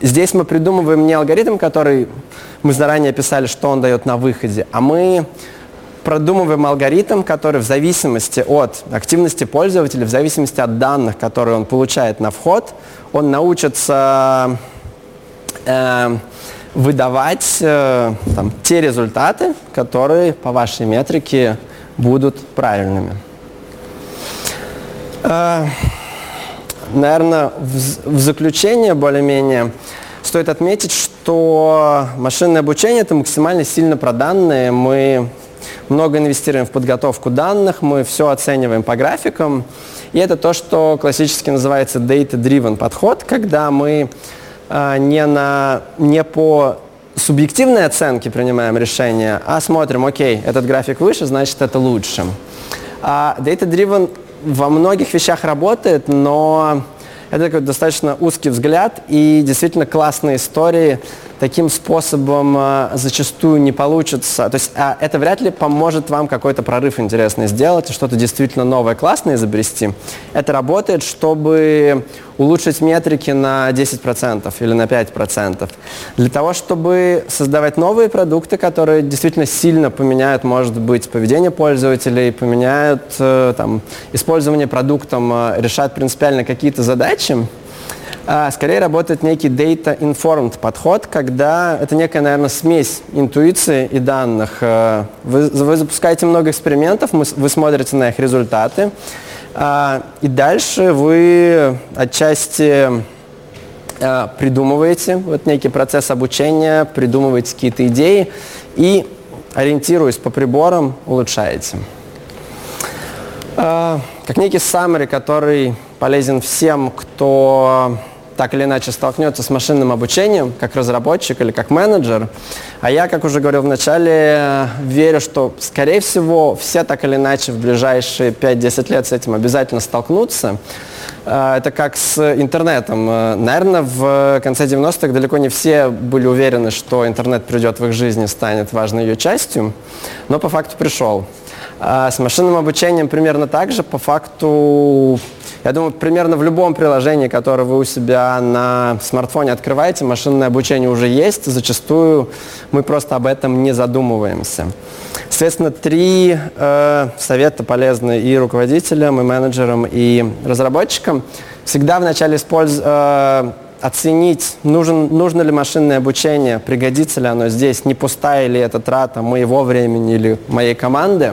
здесь мы придумываем не алгоритм, который мы заранее писали, что он дает на выходе, а мы продумываем алгоритм, который в зависимости от активности пользователя, в зависимости от данных, которые он получает на вход, он научится э, выдавать э, там, те результаты, которые по вашей метрике будут правильными. Э, наверное, в, в заключение более-менее стоит отметить, что машинное обучение – это максимально сильно про данные. Мы много инвестируем в подготовку данных, мы все оцениваем по графикам. И это то, что классически называется data-driven подход, когда мы э, не, на, не по субъективной оценке принимаем решение, а смотрим, окей, этот график выше, значит это лучше. А data-driven во многих вещах работает, но это такой достаточно узкий взгляд и действительно классные истории таким способом э, зачастую не получится. То есть а, это вряд ли поможет вам какой-то прорыв интересный сделать, что-то действительно новое, классное изобрести. Это работает, чтобы улучшить метрики на 10% или на 5%. Для того, чтобы создавать новые продукты, которые действительно сильно поменяют, может быть, поведение пользователей, поменяют э, там, использование продуктом, э, решат принципиально какие-то задачи, А, скорее работает некий data-informed подход, когда это некая, наверное, смесь интуиции и данных. Э, вы, вы запускаете много экспериментов, вы смотрите на их результаты, а, и дальше вы отчасти э, придумываете вот некий процесс обучения, придумываете какие-то идеи и, ориентируясь по приборам, улучшаете. А, как некий summary, который полезен всем, кто так или иначе столкнется с машинным обучением, как разработчик или как менеджер. А я, как уже говорил в начале, верю, что, скорее всего, все так или иначе в ближайшие 5-10 лет с этим обязательно столкнутся. А, это как с интернетом. Наверное, в конце 90-х далеко не все были уверены, что интернет придет в их жизнь и станет важной ее частью, но по факту пришел. А с машинным обучением примерно так же. По факту я думаю, примерно в любом приложении, которое вы у себя на смартфоне открываете, машинное обучение уже есть. Зачастую мы просто об этом не задумываемся. Соответственно, три э, совета полезны и руководителям, и менеджерам, и разработчикам. Всегда вначале использ... э, оценить, нужен, нужно ли машинное обучение, пригодится ли оно здесь, не пустая ли это трата моего времени или моей команды.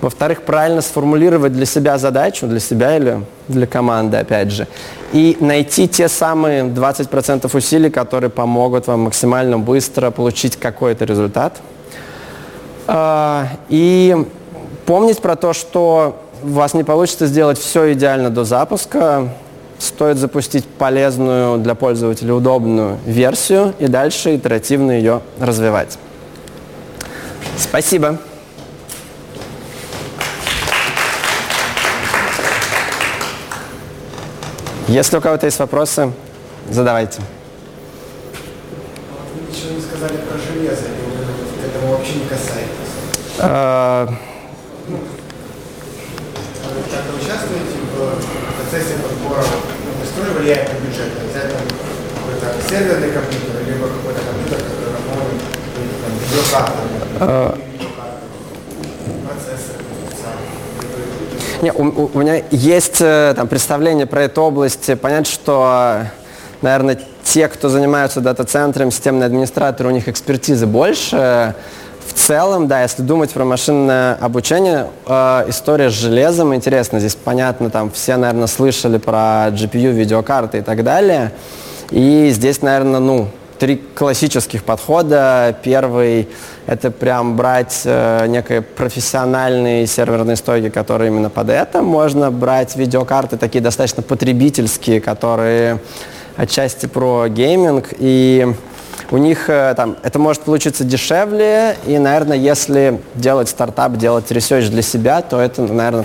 Во-вторых, правильно сформулировать для себя задачу, для себя или для команды, опять же. И найти те самые 20% усилий, которые помогут вам максимально быстро получить какой-то результат. А, и помнить про то, что у вас не получится сделать все идеально до запуска. Стоит запустить полезную для пользователя удобную версию и дальше итеративно ее развивать. Спасибо. Если у кого-то есть вопросы, задавайте. Вы ничего не сказали про железо, к этому вообще не касаетесь? А... Вы как-то участвуете в процессе подбора, ну, что влияет на бюджет? Обязательно какой-то серверный компьютер, либо какой-то компьютер, который работает, там видеокарта? Не, у, у меня есть э, там, представление про эту область. Понятно, что, наверное, те, кто занимаются дата-центром, системные администраторы, у них экспертизы больше. В целом, да, если думать про машинное обучение, э, история с железом интересна. Здесь понятно, там все, наверное, слышали про GPU, видеокарты и так далее. И здесь, наверное, ну, три классических подхода. Первый – это прям брать э, некие профессиональные серверные стойки, которые именно под это. Можно брать видеокарты такие достаточно потребительские, которые отчасти про гейминг. И у них э, там, это может получиться дешевле. И, наверное, если делать стартап, делать ресерч для себя, то это, наверное,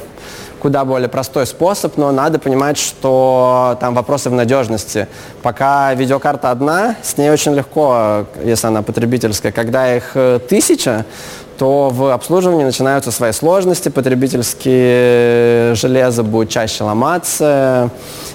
куда более простой способ, но надо понимать, что там вопросы в надежности. Пока видеокарта одна, с ней очень легко, если она потребительская. Когда их э, тысяча, то в обслуживании начинаются свои сложности, потребительские железо будет чаще ломаться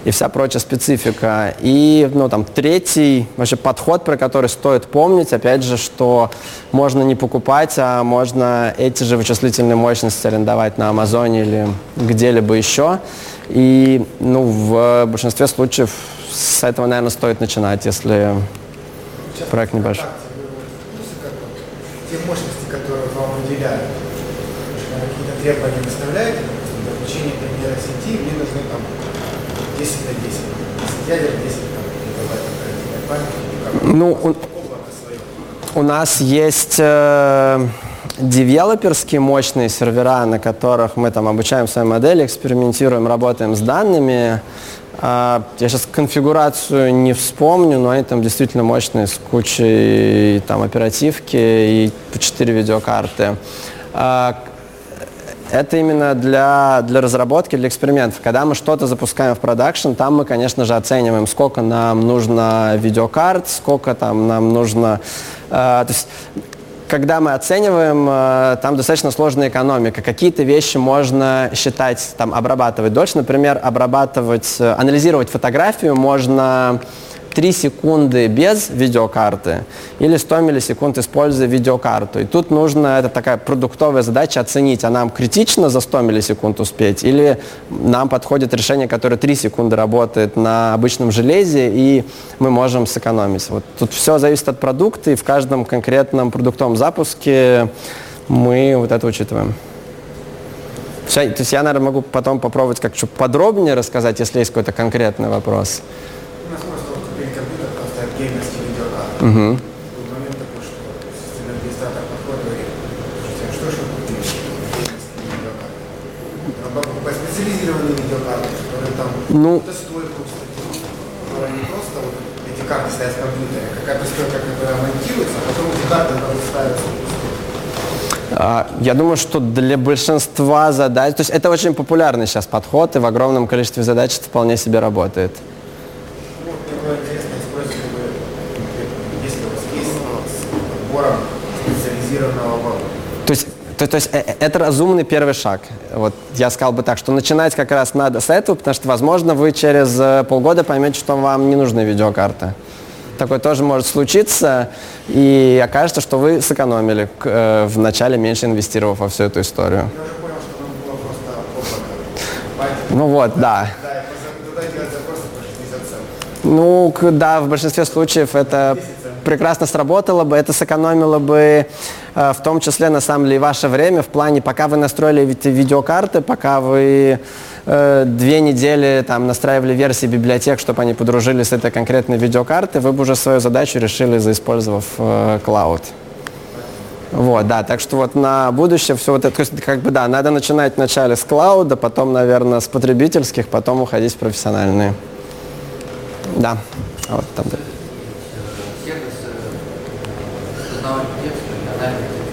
и вся прочая специфика. И ну, там, третий вообще подход, про который стоит помнить, опять же, что можно не покупать, а можно эти же вычислительные мощности арендовать на Амазоне или где-либо еще. И ну, в большинстве случаев с этого, наверное, стоит начинать, если проект небольшой. Те мощности, выделяют, какие-то требования выставляете, допустим, для включения примера сети мне нужны там 10 на 10, 10 ядер, 10 там, гигабайт Ну, у, у нас есть э, девелоперские мощные сервера, на которых мы там обучаем свои модели, экспериментируем, работаем с данными. А, я сейчас конфигурацию не вспомню, но они там действительно мощные, с кучей там оперативки и по 4 видеокарты. А, это именно для, для разработки, для экспериментов. Когда мы что-то запускаем в продакшн, там мы, конечно же, оцениваем, сколько нам нужно видеокарт, сколько там нам нужно... Э, то есть когда мы оцениваем, э, там достаточно сложная экономика. Какие-то вещи можно считать, там, обрабатывать дольше. Например, обрабатывать, э, анализировать фотографию можно 3 секунды без видеокарты или 100 миллисекунд используя видеокарту. И тут нужно, это такая продуктовая задача оценить, а нам критично за 100 миллисекунд успеть или нам подходит решение, которое 3 секунды работает на обычном железе и мы можем сэкономить. Вот тут все зависит от продукта и в каждом конкретном продуктовом запуске мы вот это учитываем. Все, то есть я, наверное, могу потом попробовать как-то подробнее рассказать, если есть какой-то конкретный вопрос. У нас просто геймерский видеокарты. Угу. Был момент такой, что системный администратор подходит и говорит, «Слушайте, а что же вы видеокарты. Надо покупать специализированные видеокарты, которые там Ну. какую-то стойку, кстати, не просто вот эти карты стоят в компьютере, а какая-то стойка, которая монтируется, а потом эти карты ставятся А, Я думаю, что для большинства задач, то есть это очень популярный сейчас подход, и в огромном количестве задач это вполне себе работает. Ну, вот мне было интересно использовать, как бы, если у вас есть с подбором специализированного оборудования. То есть, то, есть э, э, это разумный первый шаг. Вот я сказал бы так, что начинать как раз надо с этого, потому что, возможно, вы через э, полгода поймете, что вам не нужны видеокарты. Такое тоже может случиться, и окажется, что вы сэкономили э, вначале меньше инвестировав во всю эту историю. Ну вот, да. Да, и поза- туда делать запросы по 60 центов. Ну, да, в большинстве случаев это прекрасно сработало бы, это сэкономило бы э, в том числе, на самом деле, ваше время в плане, пока вы настроили эти видеокарты, пока вы э, две недели там настраивали версии библиотек, чтобы они подружились с этой конкретной видеокартой, вы бы уже свою задачу решили, заиспользовав э, клауд. Вот, да, так что вот на будущее все вот это, как бы, да, надо начинать вначале с клауда, потом, наверное, с потребительских, потом уходить в профессиональные. Да, А вот там. да. сервис э, распознавания текста и анализа текста.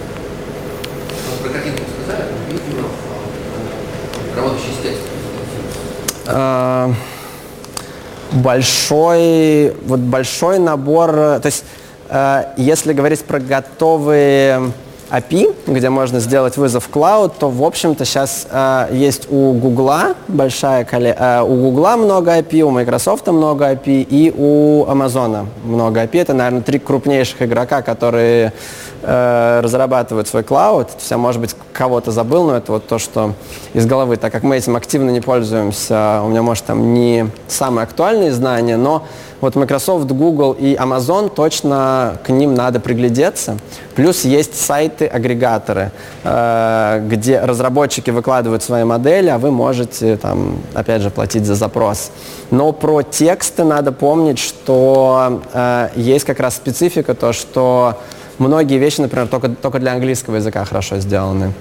Вот про картинку сказали, про видео, э, работающий с текстом. А, большой, вот большой набор, э, то есть э, если говорить про готовые API, где можно сделать вызов в клауд, то, в общем-то, сейчас э, есть у Гугла большая коле- э, у Гугла много API, у Microsoft много API и у Амазона много API. Это, наверное, три крупнейших игрока, которые э, разрабатывают свой клауд. Я, может быть, кого-то забыл, но это вот то, что из головы, так как мы этим активно не пользуемся, у меня, может, там не самые актуальные знания, но вот Microsoft, Google и Amazon точно к ним надо приглядеться. Плюс есть сайты-агрегаторы, э, где разработчики выкладывают свои модели, а вы можете там, опять же, платить за запрос. Но про тексты надо помнить, что э, есть как раз специфика, то, что многие вещи, например, только, только для английского языка хорошо сделаны.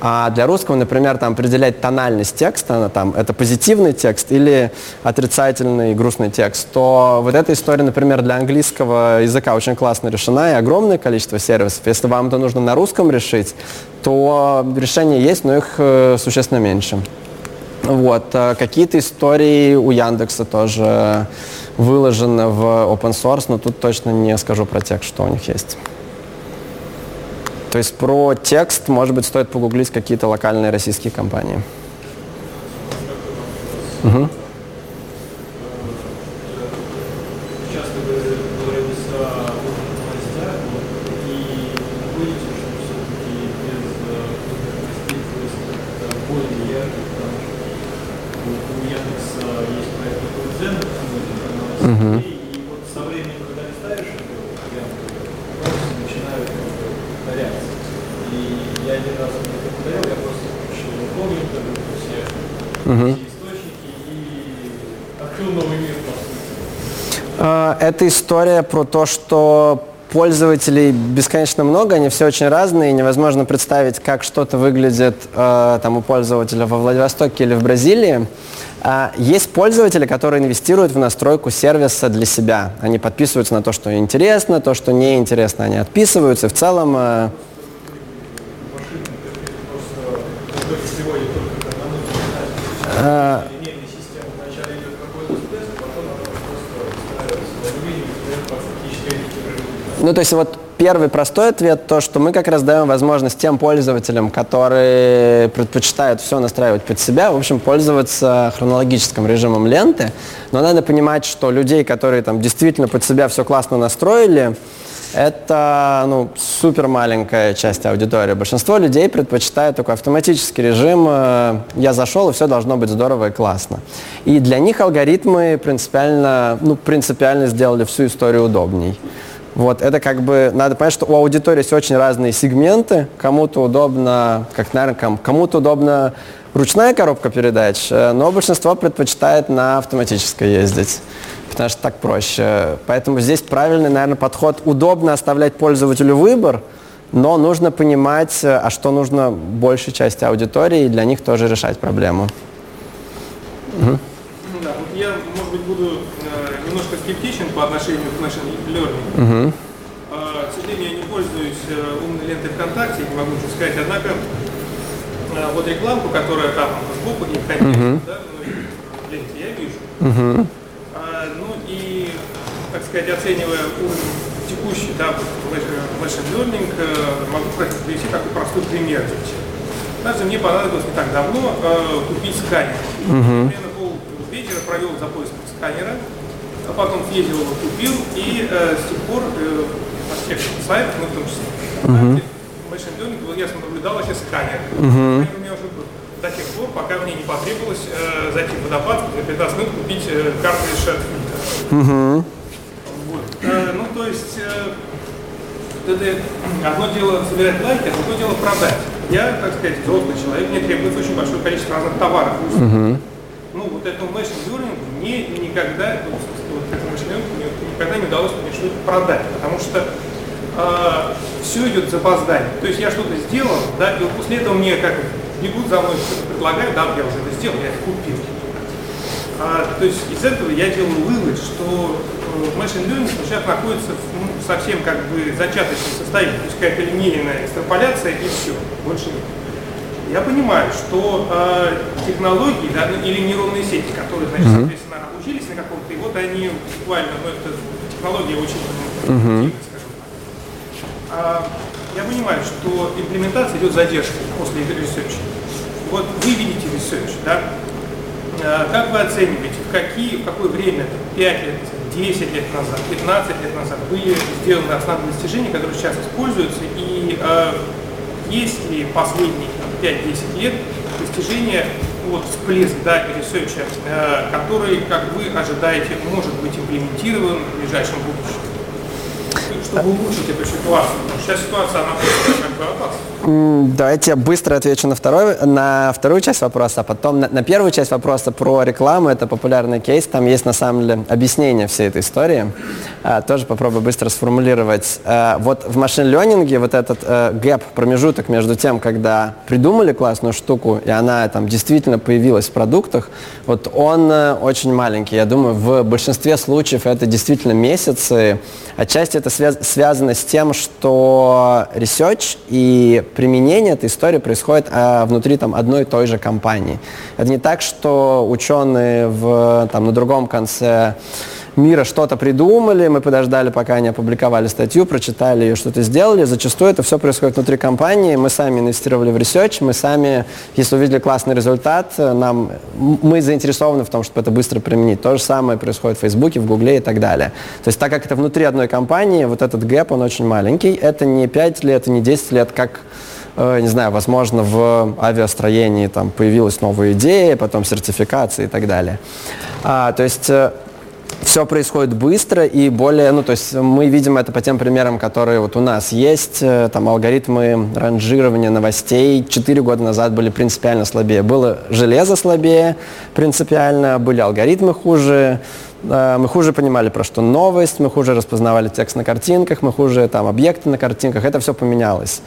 А для русского, например, там определять тональность текста, она там, это позитивный текст или отрицательный грустный текст, то вот эта история, например, для английского языка очень классно решена и огромное количество сервисов. Если вам это нужно на русском решить, то решения есть, но их э, существенно меньше. Вот. э, Какие-то истории у Яндекса тоже выложены в open source, но тут точно не скажу про текст, что у них есть. То есть про текст, может быть, стоит погуглить какие-то локальные российские компании. Мгм. часто вы говорили с новостях, и находите, что все-таки без новостей как-то более ярко, потому что вот у Яндекса есть проект такой Дзен, новостей, и вот со временем, когда листаешь эту ленту, новости начинают как-бы повторяться. И я один раз мне это повторял, я просто включил инкогнито, все Мгм. все источники и открыл новый мир, по сути. Э, Это история про то, что пользователей бесконечно много, они все очень разные, и невозможно представить, как что-то выглядит э, там, у пользователя во Владивостоке или в Бразилии. А, Есть пользователи, которые инвестируют в настройку сервиса для себя. Они подписываются на то, что интересно, то, что неинтересно, они отписываются. В целом э, одному э, Ну, то есть вот первый простой ответ, то, что мы как раз даем возможность тем пользователям, которые предпочитают все настраивать под себя, в общем, пользоваться хронологическим режимом ленты. Но надо понимать, что людей, которые там действительно под себя все классно настроили, это ну, супер маленькая часть аудитории. Большинство людей предпочитают такой автоматический режим. Э, я зашел, и все должно быть здорово и классно. И для них алгоритмы принципиально, ну, принципиально сделали всю историю удобней. Вот, это как бы, надо понять, что у аудитории есть очень разные сегменты. Кому-то удобно, как, наверное, кому-то удобно ручная коробка передач, э, но большинство предпочитает на автоматической ездить, потому что так проще. Поэтому здесь правильный, наверное, подход. Удобно оставлять пользователю выбор, но нужно понимать, э, а что нужно большей части аудитории, и для них тоже решать проблему. Угу. Да, я, может быть, буду немножко скептичен по отношению к machine learning. А, к сожалению, я не пользуюсь э, умной лентой ВКонтакте, не могу ничего сказать. Однако а, вот рекламку, которая там сбоку не входит, uh-huh. да, в ленте, я вижу. Uh-huh. А, ну и, так сказать, оценивая уровень текущий, да, machine learning, э, могу привести такой простой пример. Даже мне понадобилось не так давно э, купить сканер. Uh-huh. Примерно пол вечера провел за поиском сканера а потом съездил его купил, и э, с тех пор э, на всех сайтах, ну в том числе, uh-huh. Machine Learning был ясно наблюдал вообще сканер. Uh-huh. У меня уже до тех пор, пока мне не потребовалось э, зайти в водопад, за 15 минут купить э, карту из шерфильтра. Uh-huh. Вот. Э, ну, то есть, э, это одно дело собирать лайки, а другое дело продать. Я, так сказать, взрослый человек, мне требуется очень большое количество разных товаров. Uh-huh. Ну, вот этому learning мне никогда, ну, вот этому члену никогда не удалось мне что-то продать, потому что э, все идет за опозданием. То есть я что-то сделал, да, и вот после этого мне как бегут за мной, что-то предлагают, да, я уже это сделал, я это купил. А, то есть из этого я делаю вывод, что э, machine learning сейчас находится в ну, совсем как бы зачаточном состоянии, то есть какая-то линейная экстраполяция и все, больше нет. Я понимаю, что э, технологии да, ну, или нейронные сети, которые, значит, соответственно, учились на каком-то, и вот они буквально, ну это технология очень, uh-huh. А, я понимаю, что имплементация идет задержкой после research. Вот вы видите research, да? А, как вы оцениваете, в, какие, в какое время, 5 лет, 10 лет назад, 15 лет назад были сделаны основные достижения, которые сейчас используются, и э, есть ли последние 5-10 лет достижения вот всплеск да, research а, э, который, как вы ожидаете, может быть имплементирован в ближайшем будущем? Чтобы улучшить эту ситуацию. Сейчас ситуация, она как. Давайте я быстро отвечу на, второй, на вторую часть вопроса, а потом на, на первую часть вопроса про рекламу. Это популярный кейс, там есть на самом деле объяснение всей этой истории. А, тоже попробую быстро сформулировать. А, вот в machine learning е вот этот а, gap, промежуток между тем, когда придумали классную штуку, и она там действительно появилась в продуктах, вот он а, очень маленький. Я думаю, в большинстве случаев это действительно месяцы. Отчасти это связ связано с тем, что research и применение этой истории происходит а, внутри там, одной и той же компании. Это не так, что ученые в, там, на другом конце мира что-то придумали, мы подождали, пока они опубликовали статью, прочитали ее, что-то сделали. Зачастую это все происходит внутри компании. Мы сами инвестировали в research, мы сами, если увидели классный результат, нам, мы заинтересованы в том, чтобы это быстро применить. То же самое происходит в Фейсбуке, в Гугле и так далее. То есть так как это внутри одной компании, вот этот гэп, он очень маленький. Это не 5 лет, не 10 лет, как э, не знаю, возможно, в авиастроении там появилась новая идея, потом сертификация и так далее. А, то есть э, все происходит быстро и более, ну, то есть мы видим это по тем примерам, которые вот у нас есть. Э, там алгоритмы ранжирования новостей 4 года назад были принципиально слабее. Было железо слабее принципиально, были алгоритмы хуже, мы хуже понимали, про что новость, мы хуже распознавали текст на картинках, мы хуже там объекты на картинках. Это все поменялось.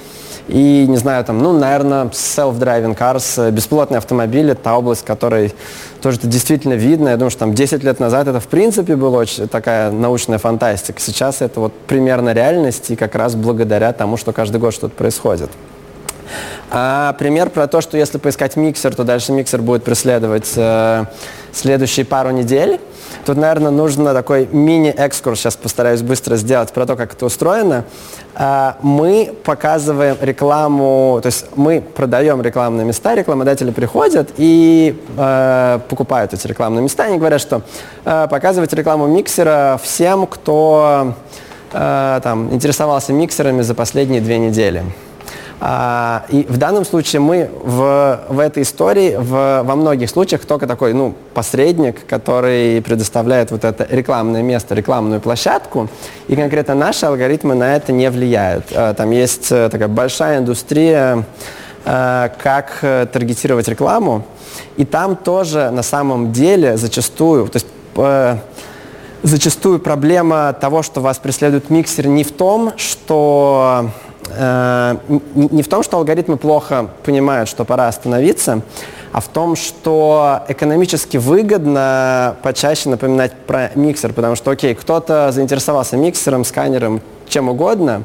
И, не знаю, там, ну, наверное, self-driving cars, э, бесплотные автомобили, та область, которой тоже это действительно видно. Я думаю, что там 10 лет назад это, в принципе, была очень такая научная фантастика. Сейчас это вот примерно реальность, и как раз благодаря тому, что каждый год что-то происходит. А пример про то, что если поискать миксер, то дальше миксер будет преследовать э, следующие пару недель – Тут, наверное, нужно такой мини-экскурс, сейчас постараюсь быстро сделать про то, как это устроено. А, мы показываем рекламу, то есть мы продаем рекламные места, рекламодатели приходят и э, покупают эти рекламные места. Они говорят, что э, показывать рекламу миксера всем, кто э, там, интересовался миксерами за последние две недели. А, и в данном случае мы в, в этой истории в, во многих случаях только такой ну, посредник, который предоставляет вот это рекламное место, рекламную площадку. И конкретно наши алгоритмы на это не влияют. А, там есть э, такая большая индустрия, а, как э, таргетировать рекламу. И там тоже на самом деле зачастую, то есть э, зачастую проблема того, что вас преследует миксер, не в том, что э, не в том, что алгоритмы плохо понимают, что пора остановиться, а в том, что экономически выгодно почаще напоминать про миксер, потому что, окей, кто-то заинтересовался миксером, сканером, чем угодно,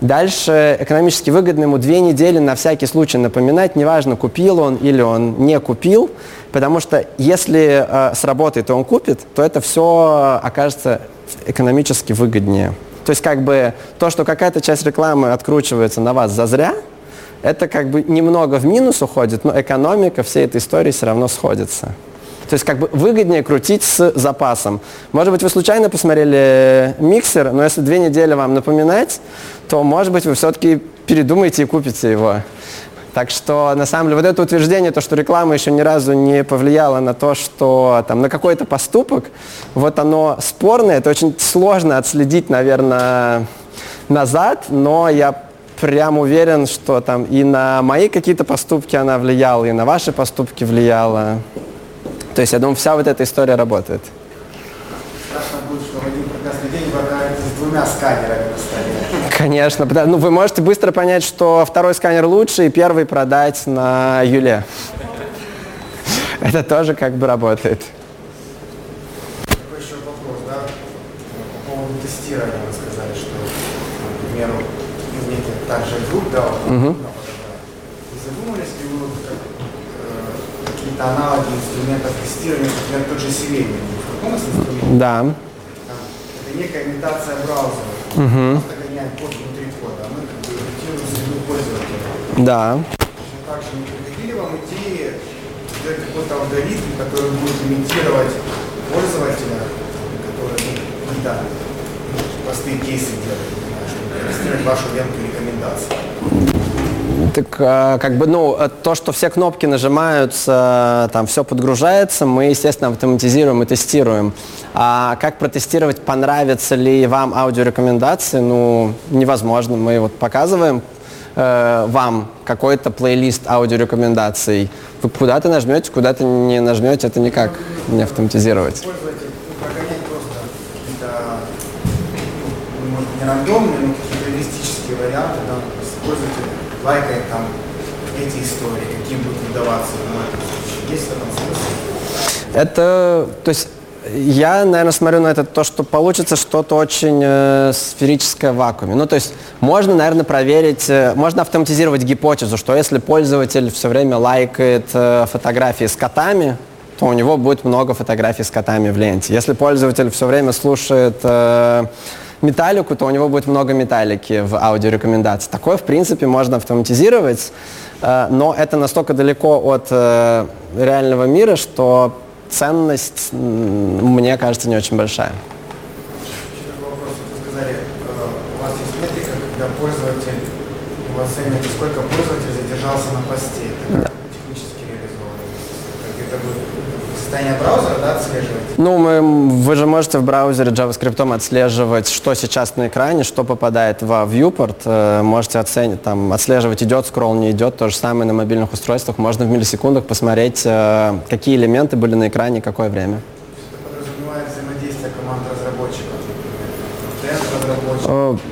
Дальше экономически выгодно ему две недели на всякий случай напоминать, неважно, купил он или он не купил, потому что если э, сработает и он купит, то это все окажется экономически выгоднее. То есть как бы то, что какая-то часть рекламы откручивается на вас зазря, это как бы немного в минус уходит, но экономика всей этой истории все равно сходится. То есть как бы выгоднее крутить с запасом. Может быть, вы случайно посмотрели миксер, но если две недели вам напоминать, то, может быть, вы все-таки передумаете и купите его. Так что, на самом деле, вот это утверждение, то, что реклама еще ни разу не повлияла на то, что там, на какой-то поступок, вот оно спорное, это очень сложно отследить, наверное, назад, но я прям уверен, что там и на мои какие-то поступки она влияла, и на ваши поступки влияла. То есть, я думаю, вся вот эта история работает. Страшно будет, что в один прекрасный день вы с двумя сканерами на столе. Конечно. Ну, вы можете быстро понять, что второй сканер лучше, и первый продать на Юле. Это тоже как бы работает. Такой еще вопрос, да, по поводу тестирования. Вы сказали, что, к примеру, неких также групп, да, не задумались ли вы, как, э, какие-то аналоги инструментов тестирования, например, тот же Selenium, в каком инструменте? Да. Это некая имитация браузера. Мгм. Гоняем код внутри кода, а мы как бы имитируем среду пользователя. Да. Точно так же не приходили вам идеи сделать какой-то алгоритм, который будет имитировать пользователя, который ну, какие-то простые кейсы делает, чтобы вашу ленту рекомендаций. Так а, как бы, ну, э, то, что все кнопки нажимаются, там все подгружается, мы, естественно, автоматизируем и тестируем. А как протестировать, понравятся ли вам аудиорекомендации, ну, невозможно. Мы вот показываем э, вам какой-то плейлист аудиорекомендаций. Вы куда-то нажмете, куда-то не нажмете, это никак не автоматизировать. Ну, ну, не рандомные, но какие-то эвристические варианты, есть пользователь лайкает там эти истории, каким будет выдаваться. Есть в этом смысл? Это, то есть, я, наверное, смотрю на это то, что получится что-то очень э, сферическое в вакууме. Ну, то есть, можно, наверное, проверить, э, можно автоматизировать гипотезу, что если пользователь все время лайкает э, фотографии с котами, то у него будет много фотографий с котами в ленте. Если пользователь все время слушает э, металлику, то у него будет много металлики в аудиорекомендации. Такое, в принципе, можно автоматизировать, э, но это настолько далеко от э, реального мира, что ценность, мне кажется, не очень большая. Э, у вас пользователь, вы оцениваете, сколько пользователь задержался на посте. Это как вы технически реализовано? Как это вы состояние браузера, да, отслеживаете? Ну, мы, вы же можете в браузере JavaScript отслеживать, что сейчас на экране, что попадает во viewport. Э, Можете оценить, там, отслеживать, идет скролл, не идет. То же самое на мобильных устройствах. Можно в миллисекундах посмотреть, э, какие элементы были на экране, какое время. Это подразумевает взаимодействие команд разработчиков, например, фронтенд разработчиков. Э,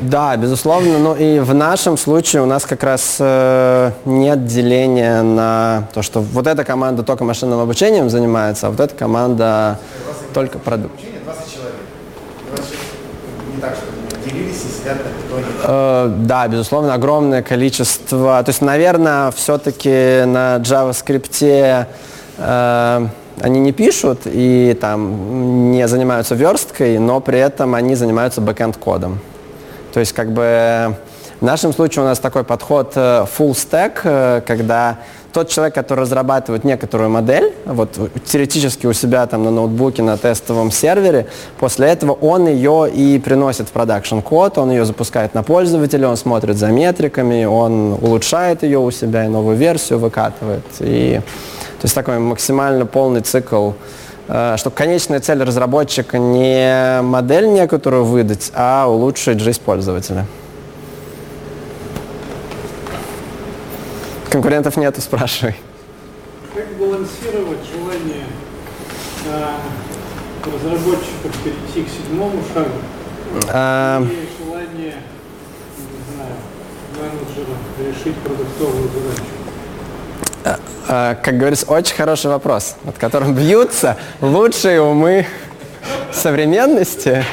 Да, безусловно. Ну и в нашем случае у нас как раз э, нет деления на то, что вот эта команда только машинным обучением занимается, а вот эта команда только продукт. обучение 20 человек. 20 человек не так, что делились и сидят на питоне. Э, Да, безусловно, огромное количество. То есть, наверное, все-таки на JavaScript э, Они не пишут и там не занимаются версткой, но при этом они занимаются бэкенд кодом. То есть как бы в нашем случае у нас такой подход э, full stack, э, когда тот человек, который разрабатывает некоторую модель, вот теоретически у себя там на ноутбуке, на тестовом сервере, после этого он ее и приносит в production код, он ее запускает на пользователя, он смотрит за метриками, он улучшает ее у себя и новую версию выкатывает. И, то есть такой максимально полный цикл что конечная цель разработчика не модель некоторую выдать, а улучшить жизнь пользователя. Конкурентов нету, спрашивай. Как балансировать желание а, разработчиков перейти к седьмому шагу а... и желание, не знаю, менеджера решить продуктовую задачу? А, а, как говорится, очень хороший вопрос, над которым бьются лучшие умы современности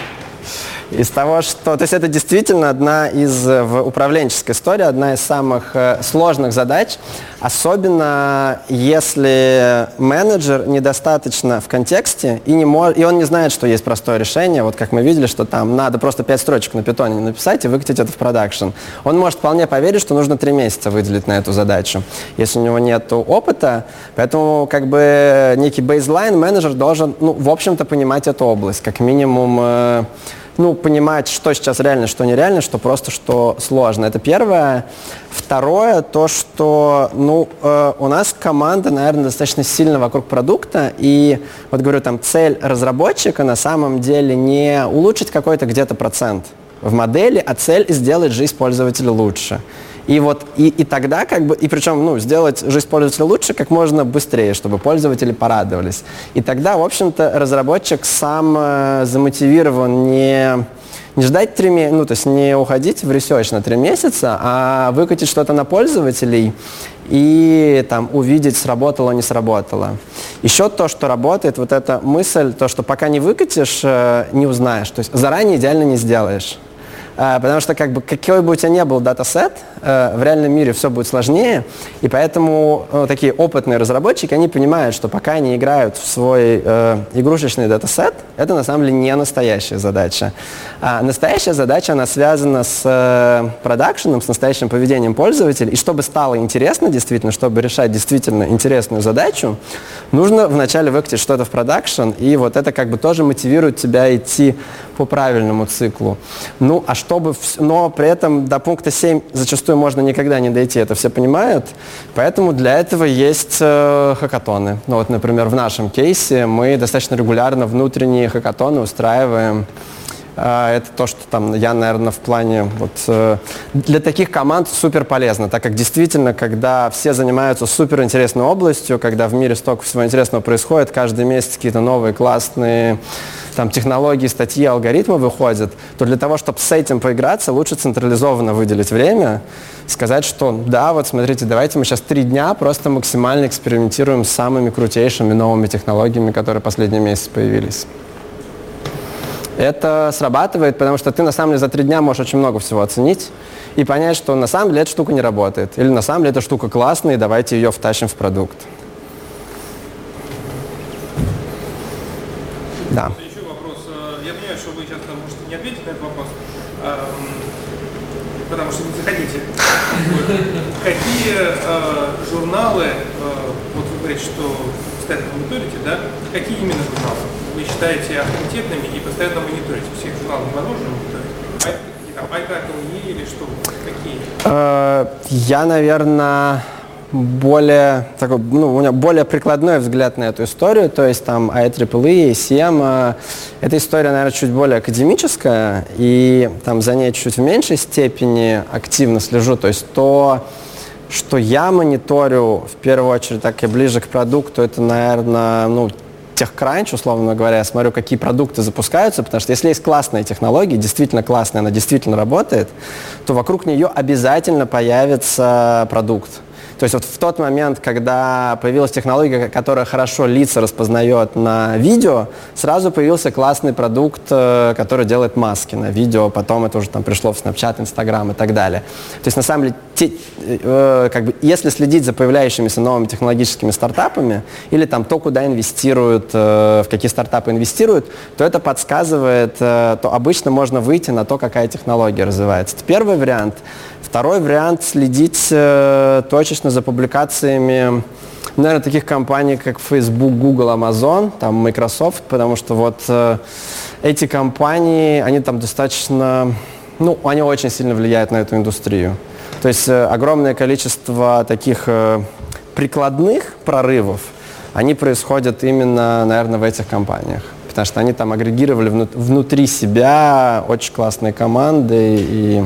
из того, что... То есть это действительно одна из, э, в управленческой истории, одна из самых э, сложных задач, особенно если менеджер недостаточно в контексте и, не мож, и он не знает, что есть простое решение, вот как мы видели, что там надо просто пять строчек на питоне написать и выкатить это в продакшн. Он может вполне поверить, что нужно три месяца выделить на эту задачу, если у него нет опыта. Поэтому как бы некий бейзлайн менеджер должен, ну, в общем-то, понимать эту область, как минимум э, ну, понимать, что сейчас реально, что нереально, что просто, что сложно. Это первое. Второе, то, что, ну, э, у нас команда, наверное, достаточно сильно вокруг продукта, и, вот говорю, там, цель разработчика на самом деле не улучшить какой-то где-то процент в модели, а цель сделать жизнь пользователя лучше. И вот и, и тогда как бы, и причем, ну, сделать жизнь пользователя лучше как можно быстрее, чтобы пользователи порадовались. И тогда, в общем-то, разработчик сам э, замотивирован не не ждать три месяца, ну, то есть не уходить в research на три месяца, а выкатить что-то на пользователей и там увидеть, сработало, не сработало. Еще то, что работает, вот эта мысль, то, что пока не выкатишь, э, не узнаешь. То есть заранее идеально не сделаешь. А, потому что как бы какой бы у тебя ни был датасет, э, в реальном мире все будет сложнее, и поэтому э, такие опытные разработчики, они понимают, что пока они играют в свой э, игрушечный датасет, это на самом деле не настоящая задача. А настоящая задача, она связана с э, production ом, с настоящим поведением пользователя, и чтобы стало интересно действительно, чтобы решать действительно интересную задачу, нужно вначале выкатить что-то в production, и вот это как бы тоже мотивирует тебя идти по правильному циклу. Ну, а чтобы... Но при этом до пункта 7 зачастую можно никогда не дойти, это все понимают. Поэтому для этого есть э, хакатоны. Ну, вот, например, в нашем кейсе мы достаточно регулярно внутренние хакатоны устраиваем это то, что там я, наверное, в плане вот э, для таких команд супер полезно, так как действительно, когда все занимаются супер интересной областью, когда в мире столько всего интересного происходит, каждый месяц какие-то новые классные там технологии, статьи, алгоритмы выходят, то для того, чтобы с этим поиграться, лучше централизованно выделить время, сказать, что да, вот смотрите, давайте мы сейчас три дня просто максимально экспериментируем с самыми крутейшими новыми технологиями, которые последние месяцы появились это срабатывает, потому что ты на самом деле за три дня можешь очень много всего оценить и понять, что на самом деле эта штука не работает. Или на самом деле эта штука классная, и давайте ее втащим в продукт. Да. Еще вопрос. Э, я понимаю, что вы сейчас можете не ответить на этот вопрос, эм, потому что не захотите. Какие э, журналы, э, вот вы говорите, что постоянно мониторите, да? Какие именно журналы? Вы считаете авторитетными и постоянно мониторите? Всех журналов невозможно мониторить? А, iCrackle или что? Какие? Э, я, наверное, более, такой, ну, у меня более прикладной взгляд на эту историю, то есть там IEEE, ACM, эта история, наверное, чуть более академическая, и там за ней чуть в меньшей степени активно слежу, то есть то, что я мониторю, в первую очередь, так и ближе к продукту, это, наверное, ну, TechCrunch, условно говоря, я смотрю, какие продукты запускаются, потому что если есть классная технология, действительно классная, она действительно работает, то вокруг нее обязательно появится продукт. То есть вот в тот момент, когда появилась технология, которая хорошо лица распознает на видео, сразу появился классный продукт, э, который делает маски на видео, потом это уже там пришло в Snapchat, Instagram и так далее. То есть на самом деле те, э, как бы, если следить за появляющимися новыми технологическими стартапами или там то, куда инвестируют, э, в какие стартапы инвестируют, то это подсказывает, э, то обычно можно выйти на то, какая технология развивается. Это первый вариант. Второй вариант следить э, точечно за публикациями наверное, таких компаний, как Facebook, Google, Amazon, там Microsoft, потому что вот э, эти компании, они там достаточно, ну, они очень сильно влияют на эту индустрию. То есть э, огромное количество таких э, прикладных прорывов, они происходят именно, наверное, в этих компаниях. Потому что они там агрегировали внутри себя очень классные команды и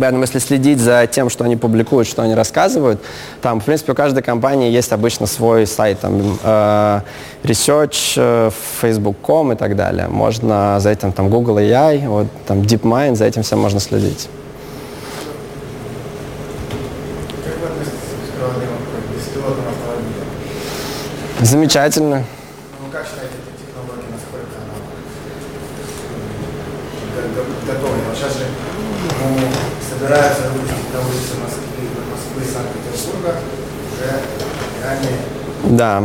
Поэтому если следить за тем, что они публикуют, что они рассказывают, там, в принципе, у каждой компании есть обычно свой сайт, там, э, research, э, facebook.com и так далее. Можно за этим, там, Google AI, вот, там, DeepMind, за этим всем можно следить. Замечательно. Ну, как считаете, эта технология, насколько она г- готова? Сейчас же ну, собираются выпустить на улице Москвы, Москвы Санкт-Петербурга уже реальные Да.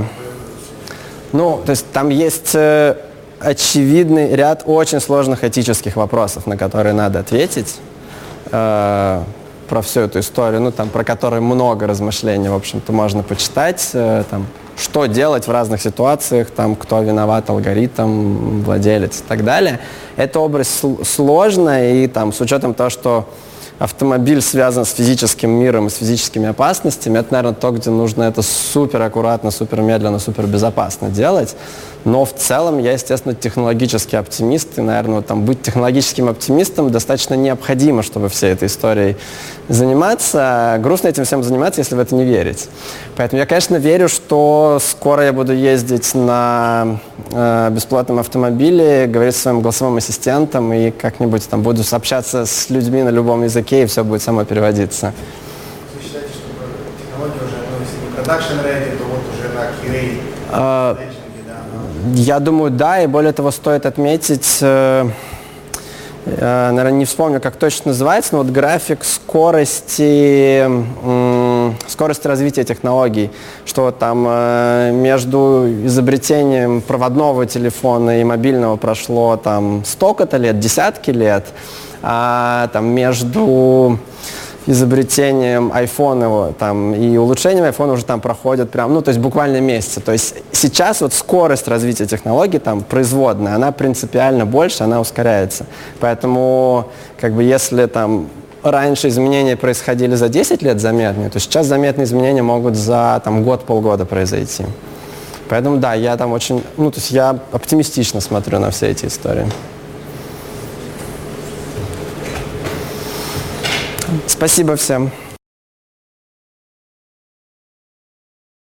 Ну, то есть там есть э, очевидный ряд очень сложных этических вопросов, на которые надо ответить э, про всю эту историю, ну, там, про которые много размышлений, в общем-то, можно почитать, э, там, что делать в разных ситуациях, там, кто виноват, алгоритм, владелец и так далее. Область сл- сложная, и там, с учетом того, что автомобиль связан с физическим миром и с физическими опасностями, это, наверное, то, где нужно это супер аккуратно, супер медленно, супер безопасно делать. Но в целом я, естественно, технологический оптимист, и, наверное, вот там быть технологическим оптимистом достаточно необходимо, чтобы всей этой историей заниматься. Грустно этим всем заниматься, если в это не верить. Поэтому я, конечно, верю, что скоро я буду ездить на э, бесплатном автомобиле, говорить со своим голосовым ассистентом и как-нибудь там буду общаться с людьми на любом языке, и все будет само переводиться. Вы считаете, что технология уже, ну, если не продакшн ready, то вот уже на QA, Э, стейджинге, да, Я думаю, да, и более того, стоит отметить, э, э, наверное, не вспомню, как точно называется, но вот график скорости, м, скорости развития технологий, что там э, между изобретением проводного телефона и мобильного прошло там столько-то лет, десятки лет, а там между изобретением iPhone его, там, и улучшением iPhone уже там проходят прям, ну, то есть буквально месяцы. То есть сейчас вот скорость развития технологий там производная, она принципиально больше, она ускоряется. Поэтому, как бы, если там раньше изменения происходили за 10 лет заметные, то сейчас заметные изменения могут за там год-полгода произойти. Поэтому, да, я там очень, ну, то есть я оптимистично смотрю на все эти истории. Спасибо всем.